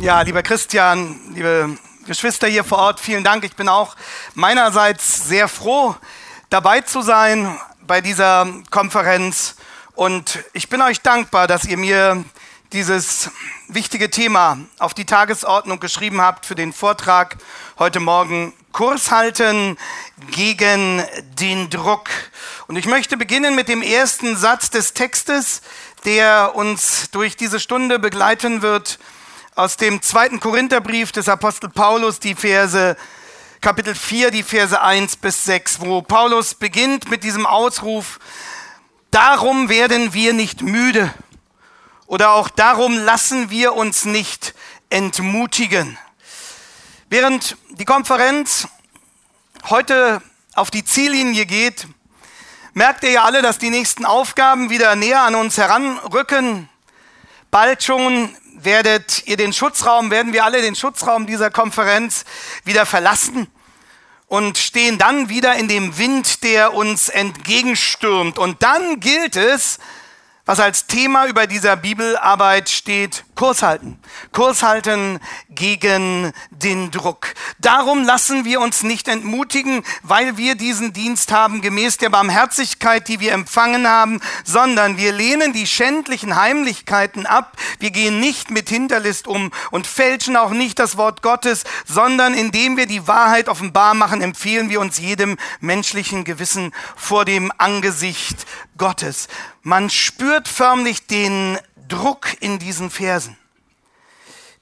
Ja, lieber Christian, liebe Geschwister hier vor Ort, vielen Dank. Ich bin auch meinerseits sehr froh, dabei zu sein bei dieser Konferenz. Und ich bin euch dankbar, dass ihr mir dieses wichtige Thema auf die Tagesordnung geschrieben habt für den Vortrag heute Morgen. Kurs halten gegen den Druck. Und ich möchte beginnen mit dem ersten Satz des Textes, der uns durch diese Stunde begleiten wird aus dem zweiten Korintherbrief des Apostel Paulus, die Verse Kapitel 4, die Verse 1 bis 6, wo Paulus beginnt mit diesem Ausruf, darum werden wir nicht müde oder auch darum lassen wir uns nicht entmutigen. Während die Konferenz heute auf die Ziellinie geht, merkt ihr ja alle, dass die nächsten Aufgaben wieder näher an uns heranrücken. Bald schon werdet ihr den Schutzraum, werden wir alle den Schutzraum dieser Konferenz wieder verlassen und stehen dann wieder in dem Wind, der uns entgegenstürmt. Und dann gilt es, was als Thema über dieser Bibelarbeit steht, Kurs halten. Kurs halten gegen den Druck. Darum lassen wir uns nicht entmutigen, weil wir diesen Dienst haben, gemäß der Barmherzigkeit, die wir empfangen haben, sondern wir lehnen die schändlichen Heimlichkeiten ab. Wir gehen nicht mit Hinterlist um und fälschen auch nicht das Wort Gottes, sondern indem wir die Wahrheit offenbar machen, empfehlen wir uns jedem menschlichen Gewissen vor dem Angesicht Gottes. Man spürt förmlich den Druck in diesen Versen.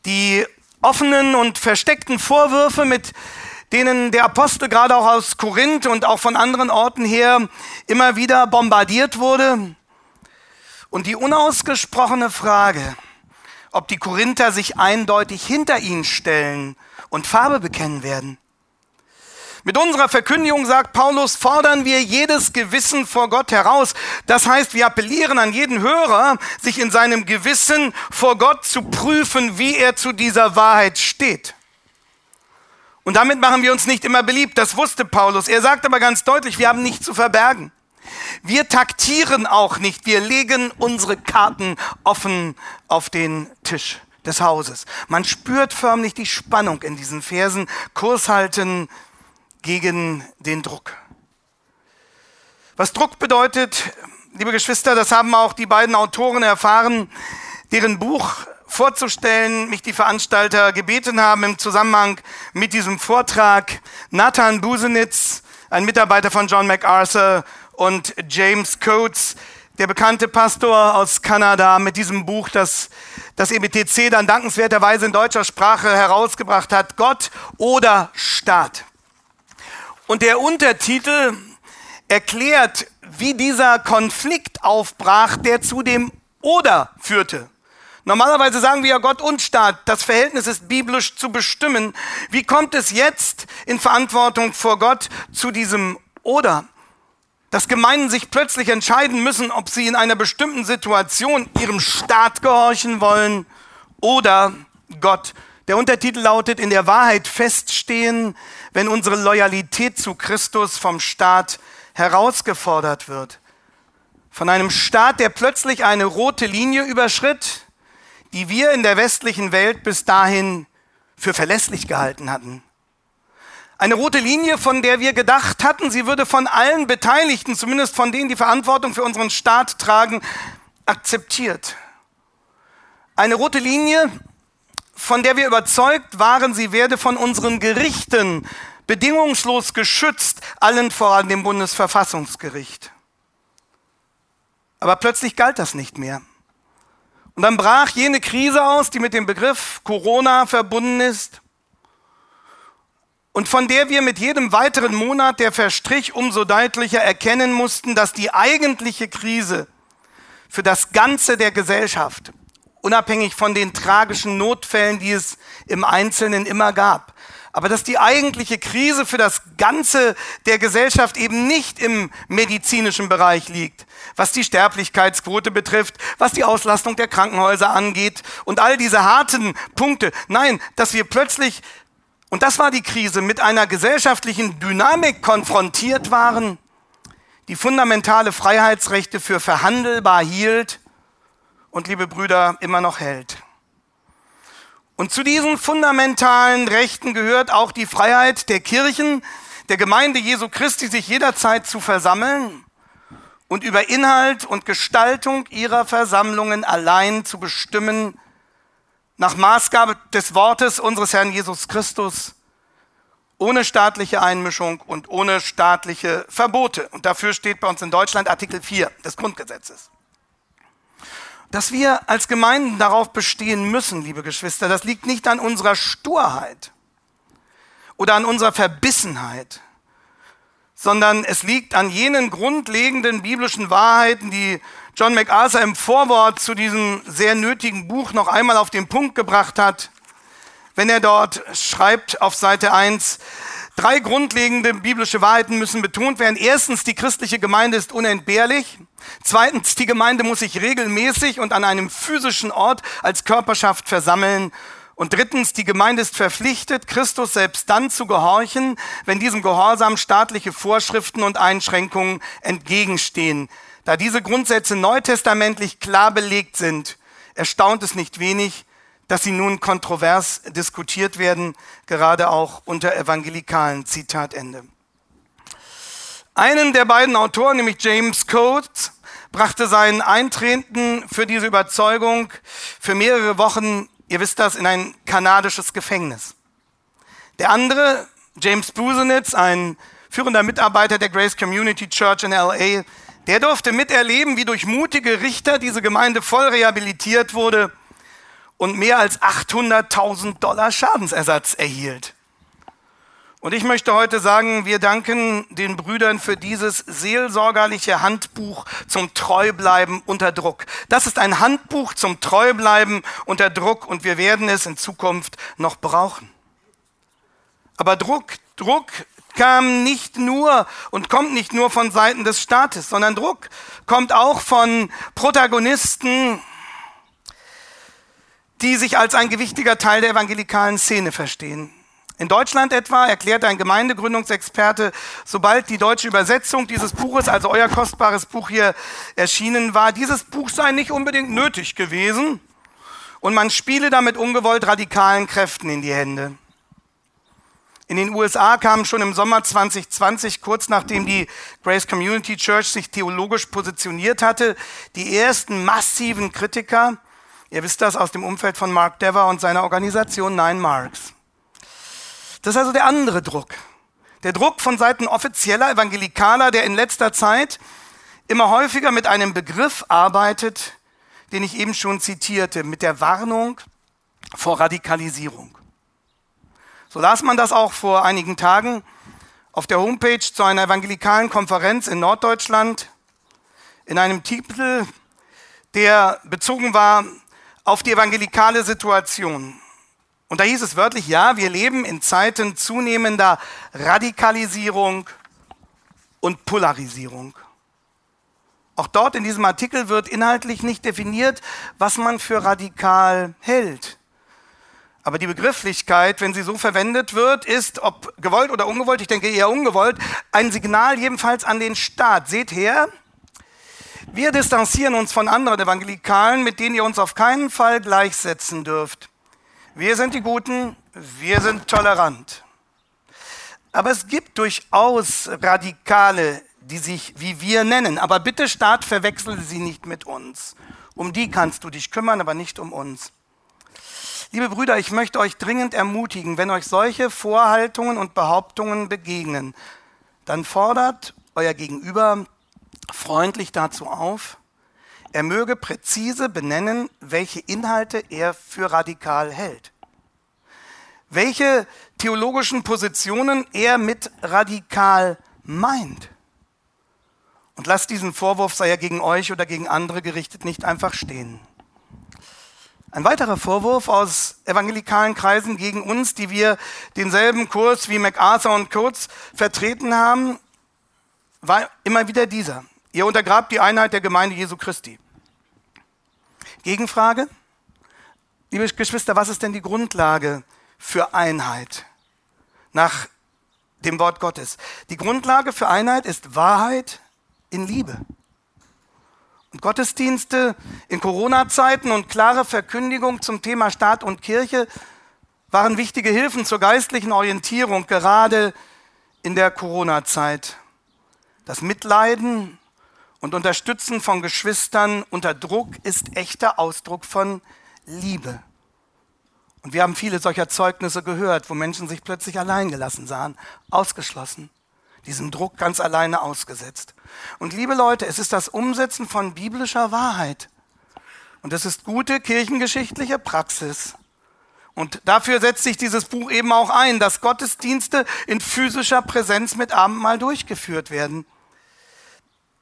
Die offenen und versteckten Vorwürfe, mit denen der Apostel gerade auch aus Korinth und auch von anderen Orten her immer wieder bombardiert wurde. Und die unausgesprochene Frage, ob die Korinther sich eindeutig hinter ihn stellen und Farbe bekennen werden. Mit unserer Verkündigung, sagt Paulus, fordern wir jedes Gewissen vor Gott heraus. Das heißt, wir appellieren an jeden Hörer, sich in seinem Gewissen vor Gott zu prüfen, wie er zu dieser Wahrheit steht. Und damit machen wir uns nicht immer beliebt, das wusste Paulus. Er sagt aber ganz deutlich, wir haben nichts zu verbergen. Wir taktieren auch nicht, wir legen unsere Karten offen auf den Tisch des Hauses. Man spürt förmlich die Spannung in diesen Versen. Kurs halten, gegen den Druck. Was Druck bedeutet, liebe Geschwister, das haben auch die beiden Autoren erfahren, deren Buch vorzustellen, mich die Veranstalter gebeten haben im Zusammenhang mit diesem Vortrag. Nathan Busenitz, ein Mitarbeiter von John MacArthur und James Coates, der bekannte Pastor aus Kanada mit diesem Buch, das das EBTC dann dankenswerterweise in deutscher Sprache herausgebracht hat, Gott oder Staat. Und der Untertitel erklärt, wie dieser Konflikt aufbrach, der zu dem Oder führte. Normalerweise sagen wir ja Gott und Staat, das Verhältnis ist biblisch zu bestimmen. Wie kommt es jetzt in Verantwortung vor Gott zu diesem Oder? Dass Gemeinden sich plötzlich entscheiden müssen, ob sie in einer bestimmten Situation ihrem Staat gehorchen wollen oder Gott. Der Untertitel lautet in der Wahrheit feststehen, wenn unsere Loyalität zu Christus vom Staat herausgefordert wird. Von einem Staat, der plötzlich eine rote Linie überschritt, die wir in der westlichen Welt bis dahin für verlässlich gehalten hatten. Eine rote Linie, von der wir gedacht hatten, sie würde von allen Beteiligten, zumindest von denen, die Verantwortung für unseren Staat tragen, akzeptiert. Eine rote Linie, von der wir überzeugt waren, sie werde von unseren Gerichten bedingungslos geschützt, allen voran dem Bundesverfassungsgericht. Aber plötzlich galt das nicht mehr. Und dann brach jene Krise aus, die mit dem Begriff Corona verbunden ist und von der wir mit jedem weiteren Monat, der verstrich, umso deutlicher erkennen mussten, dass die eigentliche Krise für das Ganze der Gesellschaft unabhängig von den tragischen Notfällen, die es im Einzelnen immer gab. Aber dass die eigentliche Krise für das Ganze der Gesellschaft eben nicht im medizinischen Bereich liegt, was die Sterblichkeitsquote betrifft, was die Auslastung der Krankenhäuser angeht und all diese harten Punkte. Nein, dass wir plötzlich, und das war die Krise, mit einer gesellschaftlichen Dynamik konfrontiert waren, die fundamentale Freiheitsrechte für verhandelbar hielt und liebe Brüder, immer noch hält. Und zu diesen fundamentalen Rechten gehört auch die Freiheit der Kirchen, der Gemeinde Jesu Christi, sich jederzeit zu versammeln und über Inhalt und Gestaltung ihrer Versammlungen allein zu bestimmen, nach Maßgabe des Wortes unseres Herrn Jesus Christus, ohne staatliche Einmischung und ohne staatliche Verbote. Und dafür steht bei uns in Deutschland Artikel 4 des Grundgesetzes. Dass wir als Gemeinden darauf bestehen müssen, liebe Geschwister, das liegt nicht an unserer Sturheit oder an unserer Verbissenheit, sondern es liegt an jenen grundlegenden biblischen Wahrheiten, die John MacArthur im Vorwort zu diesem sehr nötigen Buch noch einmal auf den Punkt gebracht hat, wenn er dort schreibt auf Seite 1, drei grundlegende biblische Wahrheiten müssen betont werden. Erstens, die christliche Gemeinde ist unentbehrlich. Zweitens, die Gemeinde muss sich regelmäßig und an einem physischen Ort als Körperschaft versammeln. Und drittens, die Gemeinde ist verpflichtet, Christus selbst dann zu gehorchen, wenn diesem Gehorsam staatliche Vorschriften und Einschränkungen entgegenstehen. Da diese Grundsätze neutestamentlich klar belegt sind, erstaunt es nicht wenig, dass sie nun kontrovers diskutiert werden, gerade auch unter evangelikalen. Zitat Ende. Einen der beiden Autoren, nämlich James Coates, brachte seinen Eintreten für diese Überzeugung für mehrere Wochen ihr wisst das, in ein kanadisches Gefängnis. Der andere, James Busenitz, ein führender Mitarbeiter der Grace Community Church in LA, der durfte miterleben, wie durch mutige Richter diese Gemeinde voll rehabilitiert wurde und mehr als 800.000 Dollar Schadensersatz erhielt. Und ich möchte heute sagen, wir danken den Brüdern für dieses seelsorgerliche Handbuch zum Treubleiben unter Druck. Das ist ein Handbuch zum Treubleiben unter Druck und wir werden es in Zukunft noch brauchen. Aber Druck, Druck kam nicht nur und kommt nicht nur von Seiten des Staates, sondern Druck kommt auch von Protagonisten, die sich als ein gewichtiger Teil der evangelikalen Szene verstehen. In Deutschland etwa erklärt ein Gemeindegründungsexperte, sobald die deutsche Übersetzung dieses Buches, also euer kostbares Buch hier erschienen war, dieses Buch sei nicht unbedingt nötig gewesen und man spiele damit ungewollt radikalen Kräften in die Hände. In den USA kamen schon im Sommer 2020, kurz nachdem die Grace Community Church sich theologisch positioniert hatte, die ersten massiven Kritiker, ihr wisst das aus dem Umfeld von Mark Dever und seiner Organisation Nine Marks. Das ist also der andere Druck. Der Druck von Seiten offizieller Evangelikaler, der in letzter Zeit immer häufiger mit einem Begriff arbeitet, den ich eben schon zitierte, mit der Warnung vor Radikalisierung. So las man das auch vor einigen Tagen auf der Homepage zu einer evangelikalen Konferenz in Norddeutschland in einem Titel, der bezogen war auf die evangelikale Situation. Und da hieß es wörtlich, ja, wir leben in Zeiten zunehmender Radikalisierung und Polarisierung. Auch dort in diesem Artikel wird inhaltlich nicht definiert, was man für radikal hält. Aber die Begrifflichkeit, wenn sie so verwendet wird, ist, ob gewollt oder ungewollt, ich denke eher ungewollt, ein Signal jedenfalls an den Staat. Seht her, wir distanzieren uns von anderen Evangelikalen, mit denen ihr uns auf keinen Fall gleichsetzen dürft. Wir sind die Guten, wir sind tolerant. Aber es gibt durchaus Radikale, die sich wie wir nennen. Aber bitte Staat, verwechsel sie nicht mit uns. Um die kannst du dich kümmern, aber nicht um uns. Liebe Brüder, ich möchte euch dringend ermutigen, wenn euch solche Vorhaltungen und Behauptungen begegnen, dann fordert euer Gegenüber freundlich dazu auf, er möge präzise benennen, welche Inhalte er für radikal hält. Welche theologischen Positionen er mit radikal meint. Und lasst diesen Vorwurf, sei er gegen euch oder gegen andere gerichtet, nicht einfach stehen. Ein weiterer Vorwurf aus evangelikalen Kreisen gegen uns, die wir denselben Kurs wie MacArthur und Kurz vertreten haben, war immer wieder dieser. Ihr untergrabt die Einheit der Gemeinde Jesu Christi. Gegenfrage? Liebe Geschwister, was ist denn die Grundlage für Einheit nach dem Wort Gottes? Die Grundlage für Einheit ist Wahrheit in Liebe. Und Gottesdienste in Corona-Zeiten und klare Verkündigung zum Thema Staat und Kirche waren wichtige Hilfen zur geistlichen Orientierung, gerade in der Corona-Zeit. Das Mitleiden und Unterstützen von Geschwistern unter Druck ist echter Ausdruck von Liebe. Und wir haben viele solcher Zeugnisse gehört, wo Menschen sich plötzlich alleingelassen sahen, ausgeschlossen, diesem Druck ganz alleine ausgesetzt. Und liebe Leute, es ist das Umsetzen von biblischer Wahrheit. Und es ist gute kirchengeschichtliche Praxis. Und dafür setzt sich dieses Buch eben auch ein, dass Gottesdienste in physischer Präsenz mit Abendmahl durchgeführt werden.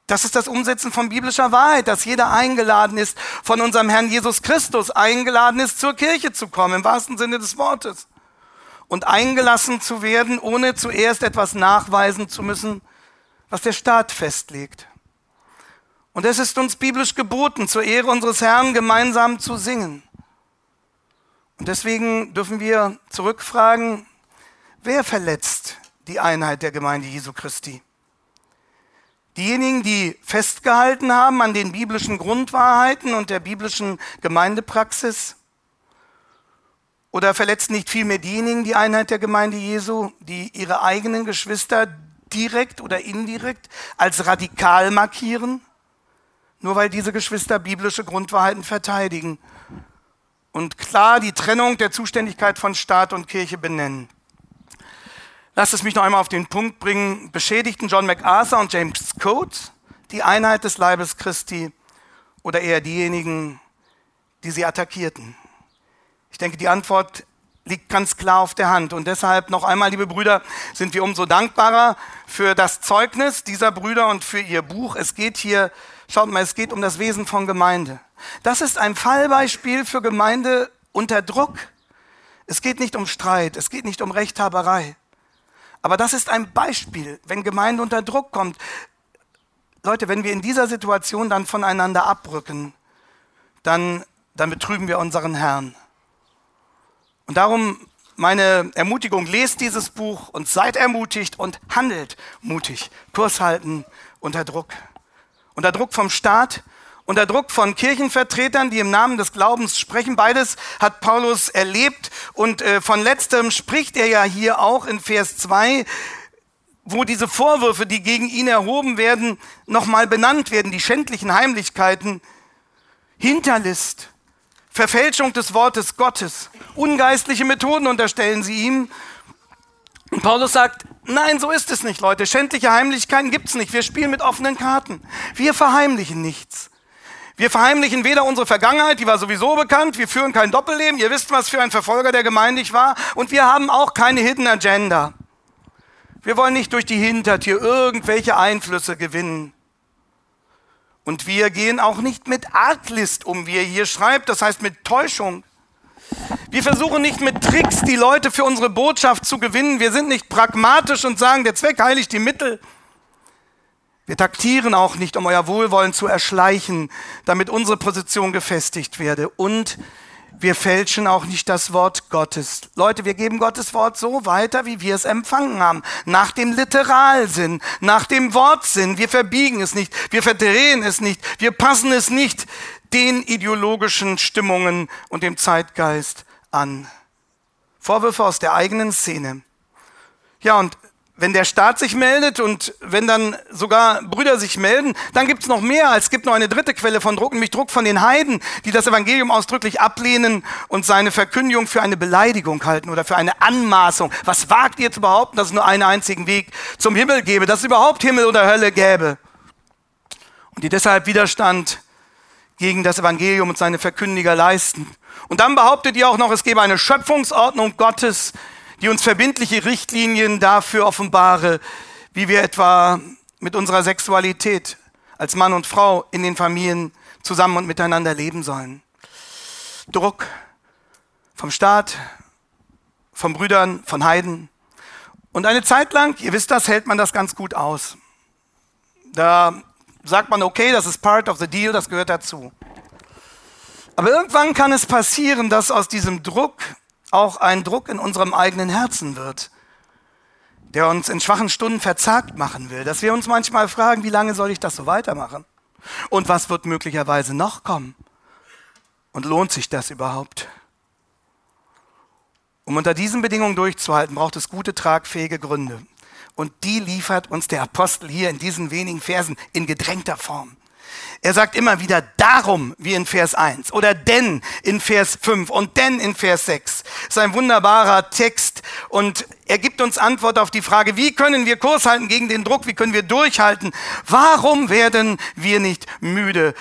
Das ist das Umsetzen von biblischer Wahrheit, dass jeder eingeladen ist, von unserem Herrn Jesus Christus eingeladen ist, zur Kirche zu kommen, im wahrsten Sinne des Wortes. Und eingelassen zu werden, ohne zuerst etwas nachweisen zu müssen, was der Staat festlegt. Und es ist uns biblisch geboten, zur Ehre unseres Herrn gemeinsam zu singen. Und deswegen dürfen wir zurückfragen, wer verletzt die Einheit der Gemeinde Jesu Christi? Diejenigen, die festgehalten haben an den biblischen Grundwahrheiten und der biblischen Gemeindepraxis? Oder verletzen nicht vielmehr diejenigen die Einheit der Gemeinde Jesu, die ihre eigenen Geschwister direkt oder indirekt als radikal markieren? Nur weil diese Geschwister biblische Grundwahrheiten verteidigen und klar die Trennung der Zuständigkeit von Staat und Kirche benennen. Lass es mich noch einmal auf den Punkt bringen. Beschädigten John MacArthur und James Coates die Einheit des Leibes Christi oder eher diejenigen, die sie attackierten? Ich denke, die Antwort liegt ganz klar auf der Hand. Und deshalb noch einmal, liebe Brüder, sind wir umso dankbarer für das Zeugnis dieser Brüder und für ihr Buch. Es geht hier, schaut mal, es geht um das Wesen von Gemeinde. Das ist ein Fallbeispiel für Gemeinde unter Druck. Es geht nicht um Streit, es geht nicht um Rechthaberei. Aber das ist ein Beispiel, wenn Gemeinde unter Druck kommt. Leute, wenn wir in dieser Situation dann voneinander abrücken, dann, dann betrüben wir unseren Herrn. Und darum meine Ermutigung, lest dieses Buch und seid ermutigt und handelt mutig. Kurs halten unter Druck. Unter Druck vom Staat, unter Druck von Kirchenvertretern, die im Namen des Glaubens sprechen. Beides hat Paulus erlebt und äh, von letztem spricht er ja hier auch in Vers 2, wo diese Vorwürfe, die gegen ihn erhoben werden, nochmal benannt werden, die schändlichen Heimlichkeiten, Hinterlist, Verfälschung des Wortes Gottes, ungeistliche Methoden unterstellen sie ihm. Und Paulus sagt, nein, so ist es nicht, Leute. Schändliche Heimlichkeiten gibt es nicht. Wir spielen mit offenen Karten. Wir verheimlichen nichts. Wir verheimlichen weder unsere Vergangenheit, die war sowieso bekannt, wir führen kein Doppelleben, ihr wisst, was für ein Verfolger der Gemeinde ich war, und wir haben auch keine Hidden Agenda. Wir wollen nicht durch die Hintertür irgendwelche Einflüsse gewinnen. Und wir gehen auch nicht mit Arglist um, wie er hier schreibt, das heißt mit Täuschung. Wir versuchen nicht mit Tricks die Leute für unsere Botschaft zu gewinnen. Wir sind nicht pragmatisch und sagen, der Zweck heiligt die Mittel. Wir taktieren auch nicht, um euer Wohlwollen zu erschleichen, damit unsere Position gefestigt werde. Und wir fälschen auch nicht das Wort Gottes. Leute, wir geben Gottes Wort so weiter, wie wir es empfangen haben. Nach dem Literalsinn, nach dem Wortsinn. Wir verbiegen es nicht, wir verdrehen es nicht, wir passen es nicht den ideologischen Stimmungen und dem Zeitgeist an. Vorwürfe aus der eigenen Szene. Ja, und wenn der Staat sich meldet und wenn dann sogar Brüder sich melden, dann gibt es noch mehr. Es gibt noch eine dritte Quelle von Druck, nämlich Druck von den Heiden, die das Evangelium ausdrücklich ablehnen und seine Verkündigung für eine Beleidigung halten oder für eine Anmaßung. Was wagt ihr zu behaupten, dass es nur einen einzigen Weg zum Himmel gäbe, dass es überhaupt Himmel oder Hölle gäbe? Und die deshalb Widerstand gegen das Evangelium und seine Verkündiger leisten. Und dann behauptet ihr auch noch, es gebe eine Schöpfungsordnung Gottes, die uns verbindliche Richtlinien dafür offenbare, wie wir etwa mit unserer Sexualität als Mann und Frau in den Familien zusammen und miteinander leben sollen. Druck vom Staat, von Brüdern, von Heiden. Und eine Zeit lang, ihr wisst das, hält man das ganz gut aus. Da sagt man, okay, das ist part of the deal, das gehört dazu. Aber irgendwann kann es passieren, dass aus diesem Druck auch ein Druck in unserem eigenen Herzen wird, der uns in schwachen Stunden verzagt machen will, dass wir uns manchmal fragen, wie lange soll ich das so weitermachen? Und was wird möglicherweise noch kommen? Und lohnt sich das überhaupt? Um unter diesen Bedingungen durchzuhalten, braucht es gute, tragfähige Gründe. Und die liefert uns der Apostel hier in diesen wenigen Versen in gedrängter Form. Er sagt immer wieder darum, wie in Vers 1 oder denn in Vers 5 und denn in Vers 6. Das ist ein wunderbarer Text und er gibt uns Antwort auf die Frage, wie können wir Kurs halten gegen den Druck, wie können wir durchhalten, warum werden wir nicht müde.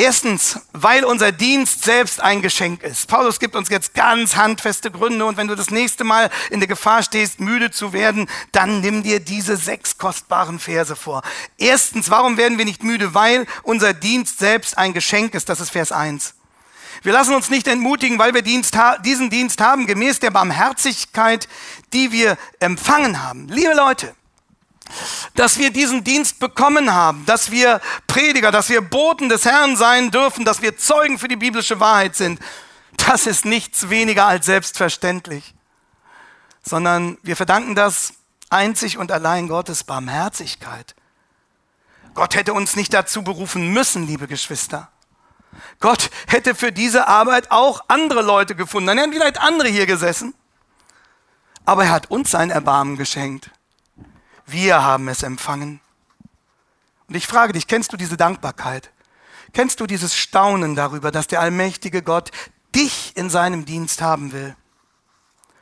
Erstens, weil unser Dienst selbst ein Geschenk ist. Paulus gibt uns jetzt ganz handfeste Gründe und wenn du das nächste Mal in der Gefahr stehst, müde zu werden, dann nimm dir diese sechs kostbaren Verse vor. Erstens, warum werden wir nicht müde? Weil unser Dienst selbst ein Geschenk ist. Das ist Vers 1. Wir lassen uns nicht entmutigen, weil wir Dienst diesen Dienst haben, gemäß der Barmherzigkeit, die wir empfangen haben. Liebe Leute, dass wir diesen Dienst bekommen haben, dass wir Prediger, dass wir Boten des Herrn sein dürfen, dass wir Zeugen für die biblische Wahrheit sind, das ist nichts weniger als selbstverständlich, sondern wir verdanken das einzig und allein Gottes Barmherzigkeit. Gott hätte uns nicht dazu berufen müssen, liebe Geschwister. Gott hätte für diese Arbeit auch andere Leute gefunden. Dann hätten vielleicht andere hier gesessen. Aber er hat uns sein Erbarmen geschenkt. Wir haben es empfangen. Und ich frage dich, kennst du diese Dankbarkeit? Kennst du dieses Staunen darüber, dass der allmächtige Gott dich in seinem Dienst haben will?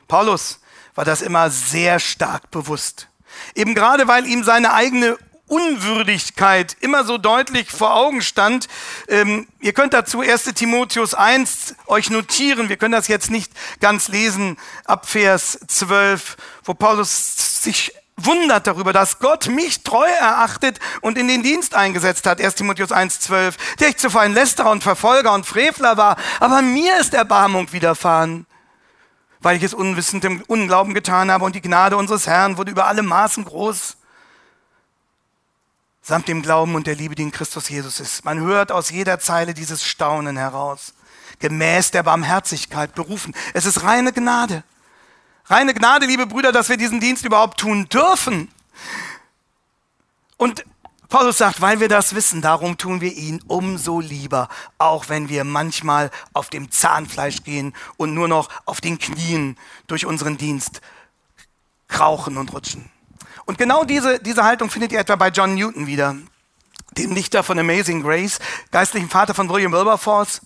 Paulus war das immer sehr stark bewusst. Eben gerade weil ihm seine eigene Unwürdigkeit immer so deutlich vor Augen stand. Ähm, ihr könnt dazu 1 Timotheus 1 euch notieren. Wir können das jetzt nicht ganz lesen ab Vers 12, wo Paulus sich wundert darüber, dass Gott mich treu erachtet und in den Dienst eingesetzt hat. 1 Timotheus 1,12, der ich zuvor ein Lästerer und Verfolger und Frevler war, aber mir ist Erbarmung widerfahren, weil ich es unwissend im Unglauben getan habe und die Gnade unseres Herrn wurde über alle Maßen groß, samt dem Glauben und der Liebe, die in Christus Jesus ist. Man hört aus jeder Zeile dieses Staunen heraus, gemäß der Barmherzigkeit berufen. Es ist reine Gnade. Reine Gnade, liebe Brüder, dass wir diesen Dienst überhaupt tun dürfen. Und Paulus sagt, weil wir das wissen, darum tun wir ihn umso lieber, auch wenn wir manchmal auf dem Zahnfleisch gehen und nur noch auf den Knien durch unseren Dienst krauchen und rutschen. Und genau diese, diese Haltung findet ihr etwa bei John Newton wieder, dem Dichter von Amazing Grace, geistlichen Vater von William Wilberforce.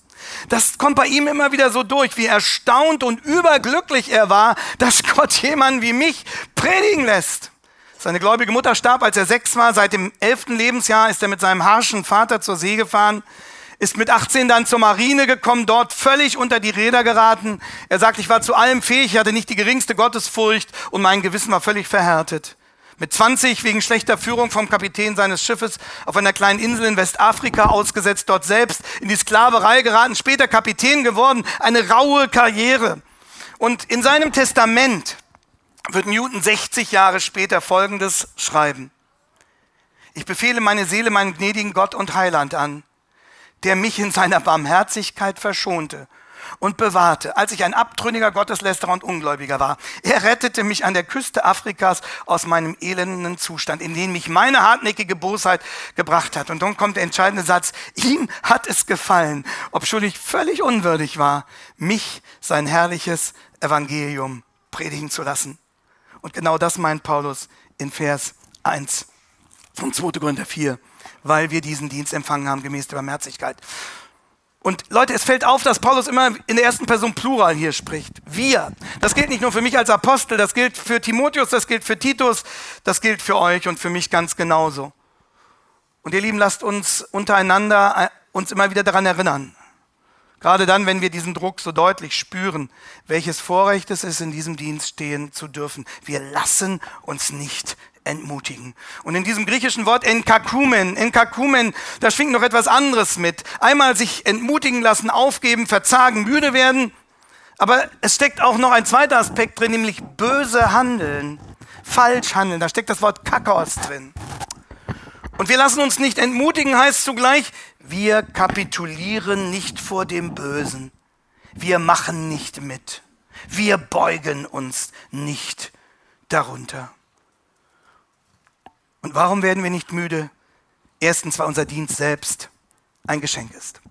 Das kommt bei ihm immer wieder so durch, wie erstaunt und überglücklich er war, dass Gott jemanden wie mich predigen lässt. Seine gläubige Mutter starb, als er sechs war. Seit dem elften Lebensjahr ist er mit seinem harschen Vater zur See gefahren, ist mit 18 dann zur Marine gekommen, dort völlig unter die Räder geraten. Er sagt, ich war zu allem fähig, ich hatte nicht die geringste Gottesfurcht und mein Gewissen war völlig verhärtet. Mit 20 wegen schlechter Führung vom Kapitän seines Schiffes auf einer kleinen Insel in Westafrika ausgesetzt, dort selbst in die Sklaverei geraten, später Kapitän geworden, eine raue Karriere. Und in seinem Testament wird Newton 60 Jahre später Folgendes schreiben. Ich befehle meine Seele meinem gnädigen Gott und Heiland an, der mich in seiner Barmherzigkeit verschonte und bewahrte, als ich ein abtrünniger Gotteslästerer und Ungläubiger war. Er rettete mich an der Küste Afrikas aus meinem elenden Zustand, in den mich meine hartnäckige Bosheit gebracht hat. Und dann kommt der entscheidende Satz, ihm hat es gefallen, obschon ich völlig unwürdig war, mich sein herrliches Evangelium predigen zu lassen. Und genau das meint Paulus in Vers 1 vom 2. Korinther 4, weil wir diesen Dienst empfangen haben gemäß der Barmherzigkeit. Und Leute, es fällt auf, dass Paulus immer in der ersten Person Plural hier spricht. Wir. Das gilt nicht nur für mich als Apostel, das gilt für Timotheus, das gilt für Titus, das gilt für euch und für mich ganz genauso. Und ihr Lieben, lasst uns untereinander äh, uns immer wieder daran erinnern. Gerade dann, wenn wir diesen Druck so deutlich spüren, welches Vorrecht es ist, in diesem Dienst stehen zu dürfen. Wir lassen uns nicht entmutigen. Und in diesem griechischen Wort enkakumen, enkakumen, da schwingt noch etwas anderes mit. Einmal sich entmutigen lassen, aufgeben, verzagen, müde werden. Aber es steckt auch noch ein zweiter Aspekt drin, nämlich böse Handeln, falsch handeln. Da steckt das Wort Kakos drin. Und wir lassen uns nicht entmutigen, heißt zugleich, wir kapitulieren nicht vor dem Bösen. Wir machen nicht mit. Wir beugen uns nicht darunter. Und warum werden wir nicht müde? erstens, weil unser Dienst selbst ein Geschenk ist.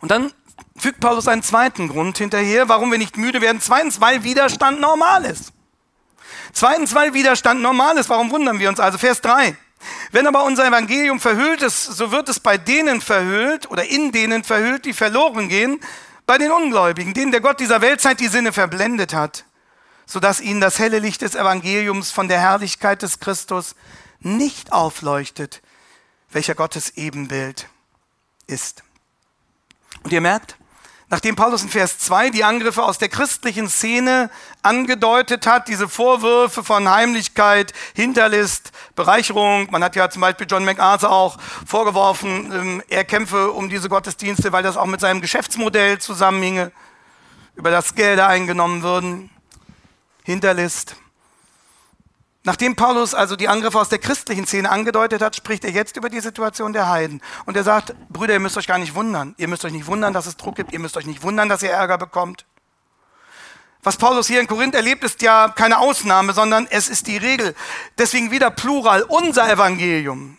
Und dann fügt Paulus einen zweiten Grund hinterher, warum wir nicht müde werden. Zweitens, weil Widerstand normal ist. Zweitens, weil Widerstand normal ist. Warum wundern wir uns? Also Vers 3. Wenn aber unser Evangelium verhüllt ist, so wird es bei denen verhüllt oder in denen verhüllt, die verloren gehen, bei den Ungläubigen, denen der Gott dieser Weltzeit die Sinne verblendet hat, sodass ihnen das helle Licht des Evangeliums von der Herrlichkeit des Christus nicht aufleuchtet, welcher Gottes Ebenbild ist. Und ihr merkt, nachdem Paulus in Vers 2 die Angriffe aus der christlichen Szene angedeutet hat, diese Vorwürfe von Heimlichkeit, Hinterlist, Bereicherung, man hat ja zum Beispiel John MacArthur auch vorgeworfen, ähm, er kämpfe um diese Gottesdienste, weil das auch mit seinem Geschäftsmodell zusammenhinge, über das Gelder eingenommen würden. Hinterlist. Nachdem Paulus also die Angriffe aus der christlichen Szene angedeutet hat, spricht er jetzt über die Situation der Heiden. Und er sagt, Brüder, ihr müsst euch gar nicht wundern. Ihr müsst euch nicht wundern, dass es Druck gibt. Ihr müsst euch nicht wundern, dass ihr Ärger bekommt. Was Paulus hier in Korinth erlebt, ist ja keine Ausnahme, sondern es ist die Regel. Deswegen wieder Plural, unser Evangelium.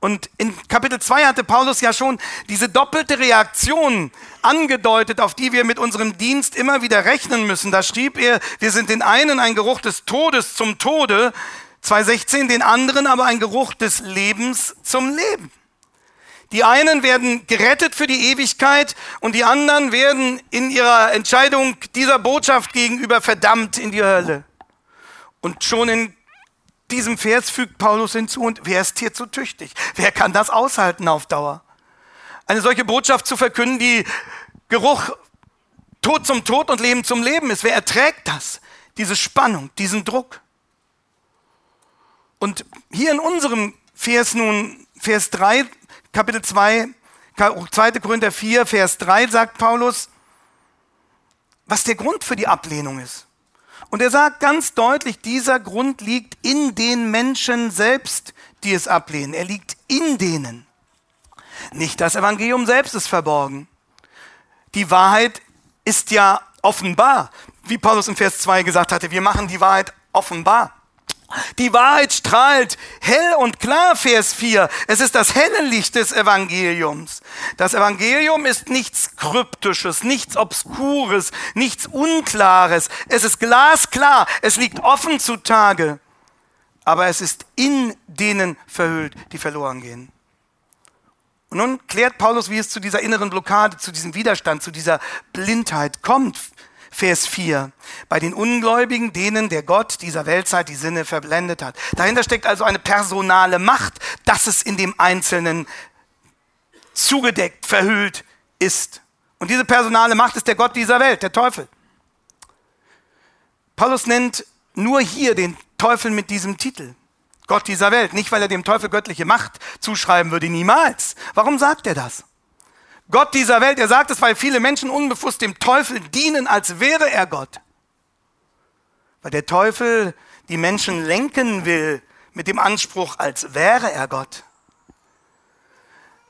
Und in Kapitel 2 hatte Paulus ja schon diese doppelte Reaktion angedeutet, auf die wir mit unserem Dienst immer wieder rechnen müssen. Da schrieb er, wir sind den einen ein Geruch des Todes zum Tode, 2.16, den anderen aber ein Geruch des Lebens zum Leben. Die einen werden gerettet für die Ewigkeit und die anderen werden in ihrer Entscheidung dieser Botschaft gegenüber verdammt in die Hölle. Und schon in diesem Vers fügt Paulus hinzu, und wer ist hier zu tüchtig? Wer kann das aushalten auf Dauer? Eine solche Botschaft zu verkünden, die Geruch Tod zum Tod und Leben zum Leben ist. Wer erträgt das? Diese Spannung, diesen Druck. Und hier in unserem Vers nun, Vers 3, Kapitel 2, 2. Korinther 4, Vers 3 sagt Paulus, was der Grund für die Ablehnung ist. Und er sagt ganz deutlich, dieser Grund liegt in den Menschen selbst, die es ablehnen. Er liegt in denen. Nicht das Evangelium selbst ist verborgen. Die Wahrheit ist ja offenbar. Wie Paulus im Vers 2 gesagt hatte, wir machen die Wahrheit offenbar. Die Wahrheit strahlt hell und klar, Vers 4. Es ist das helle Licht des Evangeliums. Das Evangelium ist nichts Kryptisches, nichts Obskures, nichts Unklares. Es ist glasklar, es liegt offen zutage. Aber es ist in denen verhüllt, die verloren gehen. Und nun klärt Paulus, wie es zu dieser inneren Blockade, zu diesem Widerstand, zu dieser Blindheit kommt. Vers 4. Bei den Ungläubigen, denen der Gott dieser Weltzeit die Sinne verblendet hat. Dahinter steckt also eine personale Macht, dass es in dem Einzelnen zugedeckt, verhüllt ist. Und diese personale Macht ist der Gott dieser Welt, der Teufel. Paulus nennt nur hier den Teufel mit diesem Titel. Gott dieser Welt. Nicht, weil er dem Teufel göttliche Macht zuschreiben würde, niemals. Warum sagt er das? Gott dieser Welt. Er sagt es, weil viele Menschen unbewusst dem Teufel dienen, als wäre er Gott. Weil der Teufel die Menschen lenken will mit dem Anspruch, als wäre er Gott.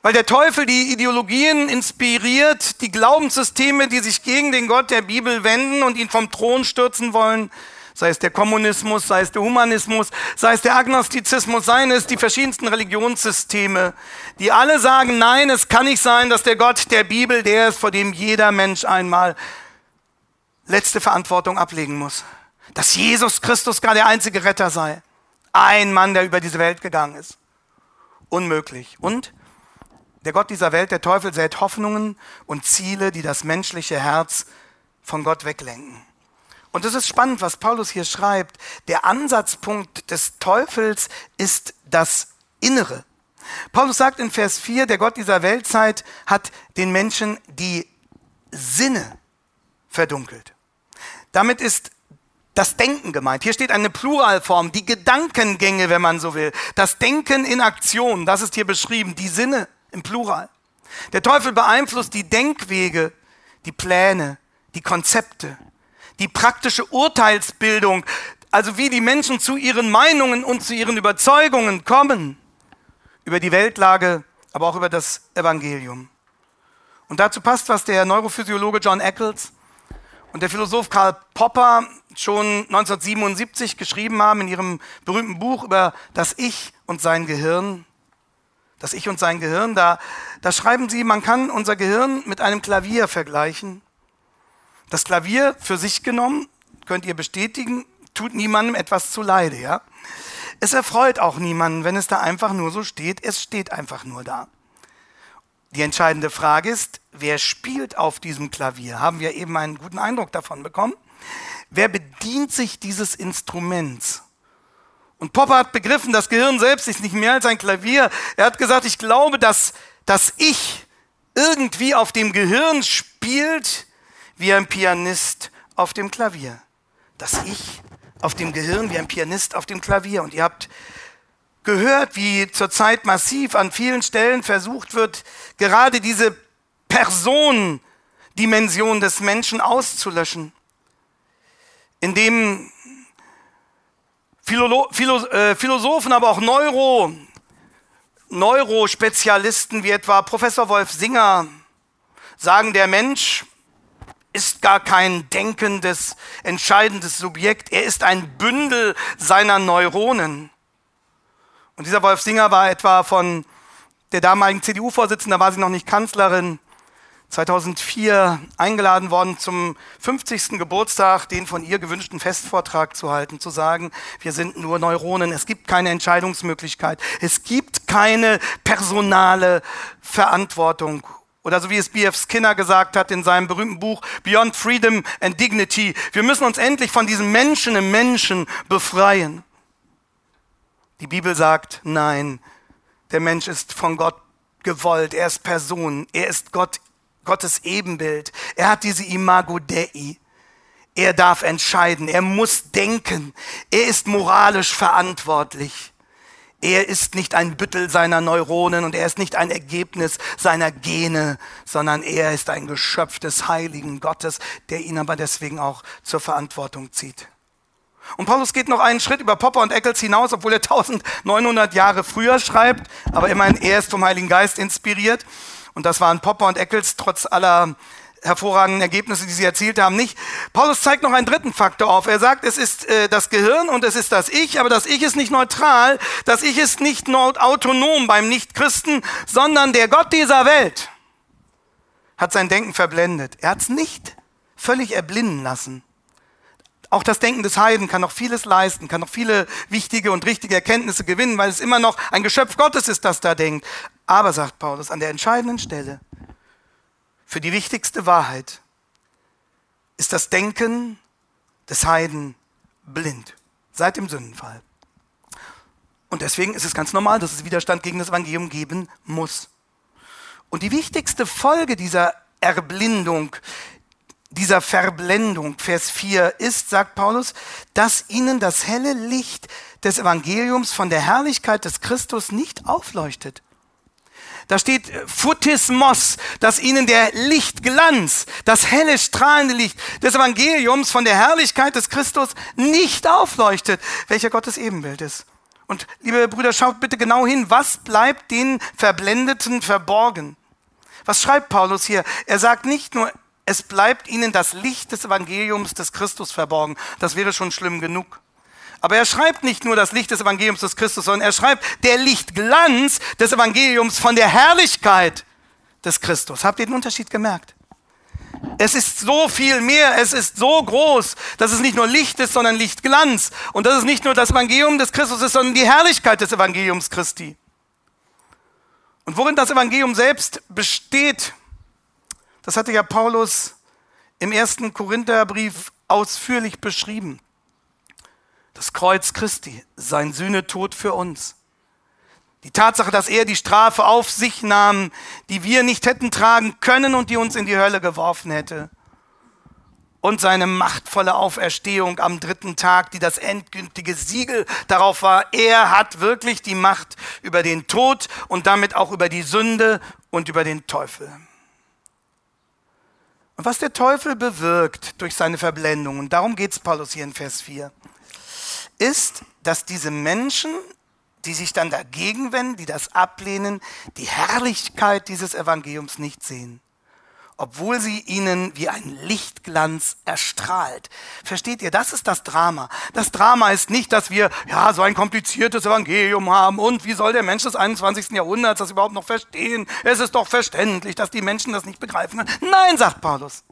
Weil der Teufel die Ideologien inspiriert, die Glaubenssysteme, die sich gegen den Gott der Bibel wenden und ihn vom Thron stürzen wollen, sei es der Kommunismus, sei es der Humanismus, sei es der Agnostizismus, seien es die verschiedensten Religionssysteme, die alle sagen, nein, es kann nicht sein, dass der Gott der Bibel der ist, vor dem jeder Mensch einmal letzte Verantwortung ablegen muss. Dass Jesus Christus gar der einzige Retter sei. Ein Mann, der über diese Welt gegangen ist. Unmöglich. Und der Gott dieser Welt, der Teufel, sät Hoffnungen und Ziele, die das menschliche Herz von Gott weglenken. Und es ist spannend, was Paulus hier schreibt. Der Ansatzpunkt des Teufels ist das Innere. Paulus sagt in Vers 4, der Gott dieser Weltzeit hat den Menschen die Sinne verdunkelt. Damit ist das Denken gemeint. Hier steht eine Pluralform, die Gedankengänge, wenn man so will. Das Denken in Aktion, das ist hier beschrieben, die Sinne im Plural. Der Teufel beeinflusst die Denkwege, die Pläne, die Konzepte, die praktische Urteilsbildung, also wie die Menschen zu ihren Meinungen und zu ihren Überzeugungen kommen, über die Weltlage, aber auch über das Evangelium. Und dazu passt, was der Neurophysiologe John Eccles und der Philosoph Karl Popper schon 1977 geschrieben haben in ihrem berühmten Buch über das Ich und sein Gehirn. Das Ich und sein Gehirn, da, da schreiben sie, man kann unser Gehirn mit einem Klavier vergleichen. Das Klavier für sich genommen, könnt ihr bestätigen, tut niemandem etwas zu Leide, ja? Es erfreut auch niemanden, wenn es da einfach nur so steht. Es steht einfach nur da. Die entscheidende Frage ist, wer spielt auf diesem Klavier? Haben wir eben einen guten Eindruck davon bekommen? Wer bedient sich dieses Instruments? Und Popper hat begriffen, das Gehirn selbst ist nicht mehr als ein Klavier. Er hat gesagt, ich glaube, dass das Ich irgendwie auf dem Gehirn spielt, wie ein Pianist auf dem Klavier. Das Ich auf dem Gehirn, wie ein Pianist auf dem Klavier. Und ihr habt gehört, wie zurzeit massiv an vielen Stellen versucht wird, gerade diese Personendimension des Menschen auszulöschen, indem Philo Philo äh, Philosophen, aber auch Neuro, Neurospezialisten wie etwa Professor Wolf Singer sagen, der Mensch ist gar kein denkendes, entscheidendes Subjekt, er ist ein Bündel seiner Neuronen. Und dieser Wolf Singer war etwa von der damaligen CDU-Vorsitzenden, da war sie noch nicht Kanzlerin, 2004 eingeladen worden zum 50. Geburtstag, den von ihr gewünschten Festvortrag zu halten, zu sagen, wir sind nur Neuronen, es gibt keine Entscheidungsmöglichkeit, es gibt keine personale Verantwortung. Oder so wie es B.F. Skinner gesagt hat in seinem berühmten Buch Beyond Freedom and Dignity, wir müssen uns endlich von diesem Menschen im Menschen befreien. Die Bibel sagt, nein, der Mensch ist von Gott gewollt, er ist Person, er ist Gott Gottes Ebenbild. Er hat diese Imago Dei. Er darf entscheiden, er muss denken, er ist moralisch verantwortlich. Er ist nicht ein Büttel seiner Neuronen und er ist nicht ein Ergebnis seiner Gene, sondern er ist ein Geschöpf des heiligen Gottes, der ihn aber deswegen auch zur Verantwortung zieht. Und Paulus geht noch einen Schritt über Popper und Eccles hinaus, obwohl er 1900 Jahre früher schreibt, aber immerhin er ist vom Heiligen Geist inspiriert. Und das waren Popper und Eccles trotz aller hervorragenden Ergebnisse, die sie erzielt haben, nicht. Paulus zeigt noch einen dritten Faktor auf. Er sagt, es ist äh, das Gehirn und es ist das Ich, aber das Ich ist nicht neutral, das Ich ist nicht autonom beim Nichtchristen, sondern der Gott dieser Welt hat sein Denken verblendet. Er hat es nicht völlig erblinden lassen. Auch das Denken des Heiden kann noch vieles leisten, kann noch viele wichtige und richtige Erkenntnisse gewinnen, weil es immer noch ein Geschöpf Gottes ist, das da denkt. Aber, sagt Paulus, an der entscheidenden Stelle, für die wichtigste Wahrheit, ist das Denken des Heiden blind seit dem Sündenfall. Und deswegen ist es ganz normal, dass es Widerstand gegen das Evangelium geben muss. Und die wichtigste Folge dieser Erblindung, dieser Verblendung, Vers 4, ist, sagt Paulus, dass ihnen das helle Licht des Evangeliums von der Herrlichkeit des Christus nicht aufleuchtet. Da steht äh, Phutismos, dass ihnen der Lichtglanz, das helle strahlende Licht des Evangeliums von der Herrlichkeit des Christus nicht aufleuchtet, welcher Gottes Ebenbild ist. Und liebe Brüder, schaut bitte genau hin, was bleibt den Verblendeten verborgen? Was schreibt Paulus hier? Er sagt nicht nur, es bleibt ihnen das Licht des Evangeliums des Christus verborgen. Das wäre schon schlimm genug. Aber er schreibt nicht nur das Licht des Evangeliums des Christus, sondern er schreibt der Lichtglanz des Evangeliums von der Herrlichkeit des Christus. Habt ihr den Unterschied gemerkt? Es ist so viel mehr, es ist so groß, dass es nicht nur Licht ist, sondern Lichtglanz. Und dass es nicht nur das Evangelium des Christus ist, sondern die Herrlichkeit des Evangeliums Christi. Und worin das Evangelium selbst besteht, das hatte ja Paulus im ersten Korintherbrief ausführlich beschrieben. Das Kreuz Christi, sein Sühnetod für uns. Die Tatsache, dass er die Strafe auf sich nahm, die wir nicht hätten tragen können und die uns in die Hölle geworfen hätte. Und seine machtvolle Auferstehung am dritten Tag, die das endgültige Siegel darauf war, er hat wirklich die Macht über den Tod und damit auch über die Sünde und über den Teufel. Und was der Teufel bewirkt durch seine Verblendung, und darum geht es Paulus hier in Vers 4, ist, dass diese Menschen, die sich dann dagegen wenden, die das ablehnen, die Herrlichkeit dieses Evangeliums nicht sehen. obwohl sie ihnen wie ein Lichtglanz erstrahlt. Versteht ihr, das ist das Drama. Das Drama ist nicht, dass wir ja so ein kompliziertes Evangelium haben und wie soll der Mensch des 21. Jahrhunderts das überhaupt noch verstehen? Es ist doch verständlich, dass die Menschen das nicht begreifen. Nein, sagt Paulus.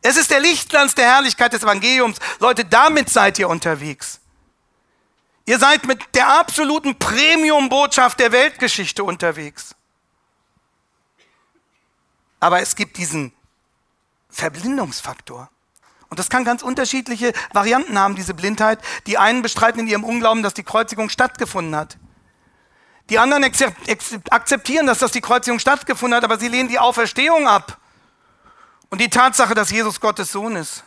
Es ist der Lichtglanz der Herrlichkeit des Evangeliums. Leute, damit seid ihr unterwegs. Ihr seid mit der absoluten Premium-Botschaft der Weltgeschichte unterwegs. Aber es gibt diesen Verblindungsfaktor. Und das kann ganz unterschiedliche Varianten haben, diese Blindheit. Die einen bestreiten in ihrem Unglauben, dass die Kreuzigung stattgefunden hat. Die anderen akzeptieren, dass das die Kreuzigung stattgefunden hat, aber sie lehnen die Auferstehung ab. Und die Tatsache, dass Jesus Gottes Sohn ist.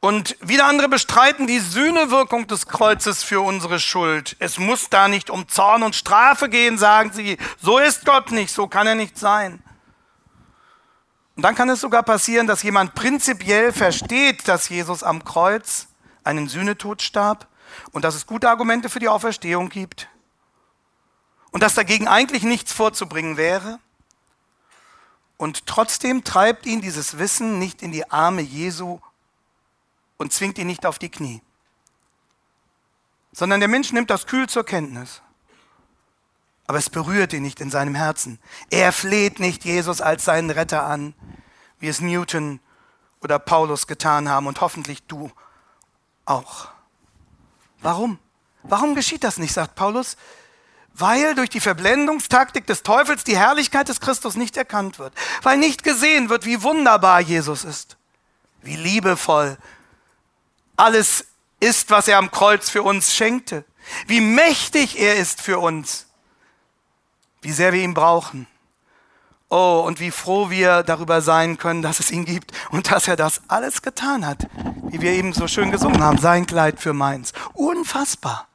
Und wieder andere bestreiten die Sühnewirkung des Kreuzes für unsere Schuld. Es muss da nicht um Zorn und Strafe gehen, sagen sie. So ist Gott nicht, so kann er nicht sein. Und dann kann es sogar passieren, dass jemand prinzipiell versteht, dass Jesus am Kreuz einen Sühnetod starb und dass es gute Argumente für die Auferstehung gibt und dass dagegen eigentlich nichts vorzubringen wäre. Und trotzdem treibt ihn dieses Wissen nicht in die Arme Jesu und zwingt ihn nicht auf die Knie, sondern der Mensch nimmt das kühl zur Kenntnis. Aber es berührt ihn nicht in seinem Herzen. Er fleht nicht Jesus als seinen Retter an, wie es Newton oder Paulus getan haben und hoffentlich du auch. Warum? Warum geschieht das nicht, sagt Paulus? Weil durch die Verblendungstaktik des Teufels die Herrlichkeit des Christus nicht erkannt wird. Weil nicht gesehen wird, wie wunderbar Jesus ist. Wie liebevoll alles ist, was er am Kreuz für uns schenkte. Wie mächtig er ist für uns. Wie sehr wir ihn brauchen. Oh, und wie froh wir darüber sein können, dass es ihn gibt und dass er das alles getan hat. Wie wir eben so schön gesungen haben, sein Kleid für meins. Unfassbar.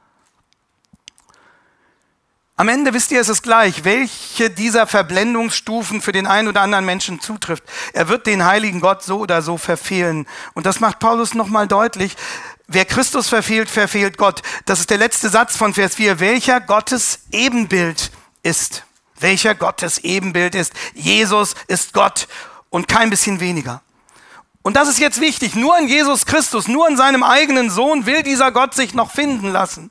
Am Ende wisst ihr, es ist gleich, welche dieser Verblendungsstufen für den einen oder anderen Menschen zutrifft. Er wird den heiligen Gott so oder so verfehlen. Und das macht Paulus nochmal deutlich. Wer Christus verfehlt, verfehlt Gott. Das ist der letzte Satz von Vers 4. Welcher Gottes Ebenbild ist. Welcher Gottes Ebenbild ist. Jesus ist Gott und kein bisschen weniger. Und das ist jetzt wichtig. Nur in Jesus Christus, nur in seinem eigenen Sohn will dieser Gott sich noch finden lassen.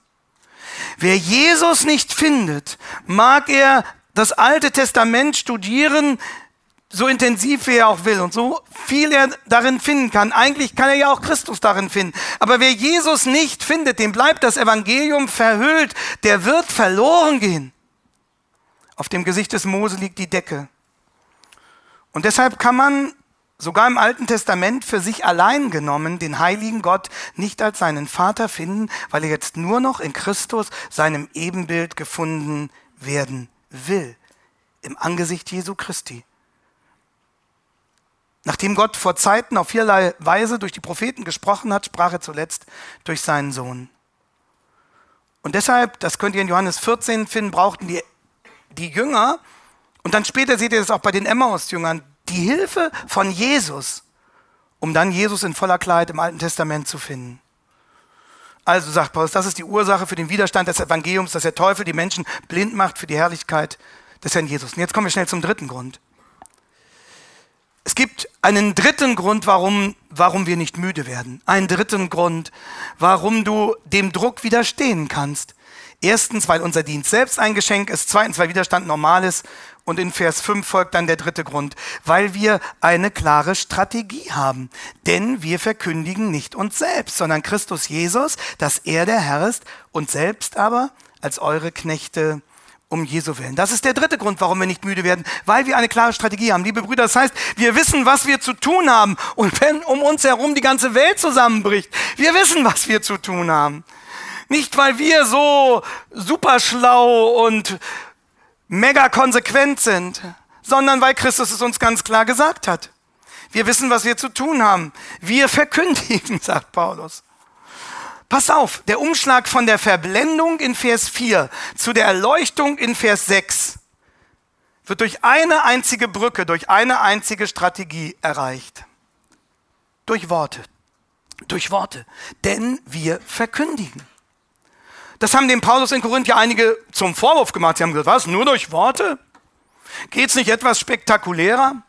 Wer Jesus nicht findet, mag er das Alte Testament studieren, so intensiv wie er auch will und so viel er darin finden kann. Eigentlich kann er ja auch Christus darin finden. Aber wer Jesus nicht findet, dem bleibt das Evangelium verhüllt, der wird verloren gehen. Auf dem Gesicht des Mose liegt die Decke. Und deshalb kann man sogar im Alten Testament für sich allein genommen den heiligen Gott nicht als seinen Vater finden, weil er jetzt nur noch in Christus seinem Ebenbild gefunden werden will, im Angesicht Jesu Christi. Nachdem Gott vor Zeiten auf vielerlei Weise durch die Propheten gesprochen hat, sprach er zuletzt durch seinen Sohn. Und deshalb, das könnt ihr in Johannes 14 finden, brauchten die, die Jünger, und dann später seht ihr das auch bei den Emmaus-Jüngern, die Hilfe von Jesus, um dann Jesus in voller Kleid im Alten Testament zu finden. Also sagt Paulus, das ist die Ursache für den Widerstand des Evangeliums, dass der Teufel die Menschen blind macht für die Herrlichkeit des Herrn Jesus. Und jetzt kommen wir schnell zum dritten Grund. Es gibt einen dritten Grund, warum, warum wir nicht müde werden. Einen dritten Grund, warum du dem Druck widerstehen kannst. Erstens, weil unser Dienst selbst ein Geschenk ist. Zweitens, weil Widerstand normal ist. Und in Vers 5 folgt dann der dritte Grund, weil wir eine klare Strategie haben. Denn wir verkündigen nicht uns selbst, sondern Christus Jesus, dass er der Herr ist, und selbst aber als eure Knechte um Jesu willen. Das ist der dritte Grund, warum wir nicht müde werden, weil wir eine klare Strategie haben. Liebe Brüder, das heißt, wir wissen, was wir zu tun haben. Und wenn um uns herum die ganze Welt zusammenbricht, wir wissen, was wir zu tun haben. Nicht, weil wir so super schlau und mega konsequent sind, sondern weil Christus es uns ganz klar gesagt hat. Wir wissen, was wir zu tun haben. Wir verkündigen, sagt Paulus. Pass auf, der Umschlag von der Verblendung in Vers 4 zu der Erleuchtung in Vers 6 wird durch eine einzige Brücke, durch eine einzige Strategie erreicht. Durch Worte. Durch Worte. Denn wir verkündigen. Das haben dem Paulus in Korinth ja einige zum Vorwurf gemacht. Sie haben gesagt, was, nur durch Worte? Geht es nicht etwas spektakulärer?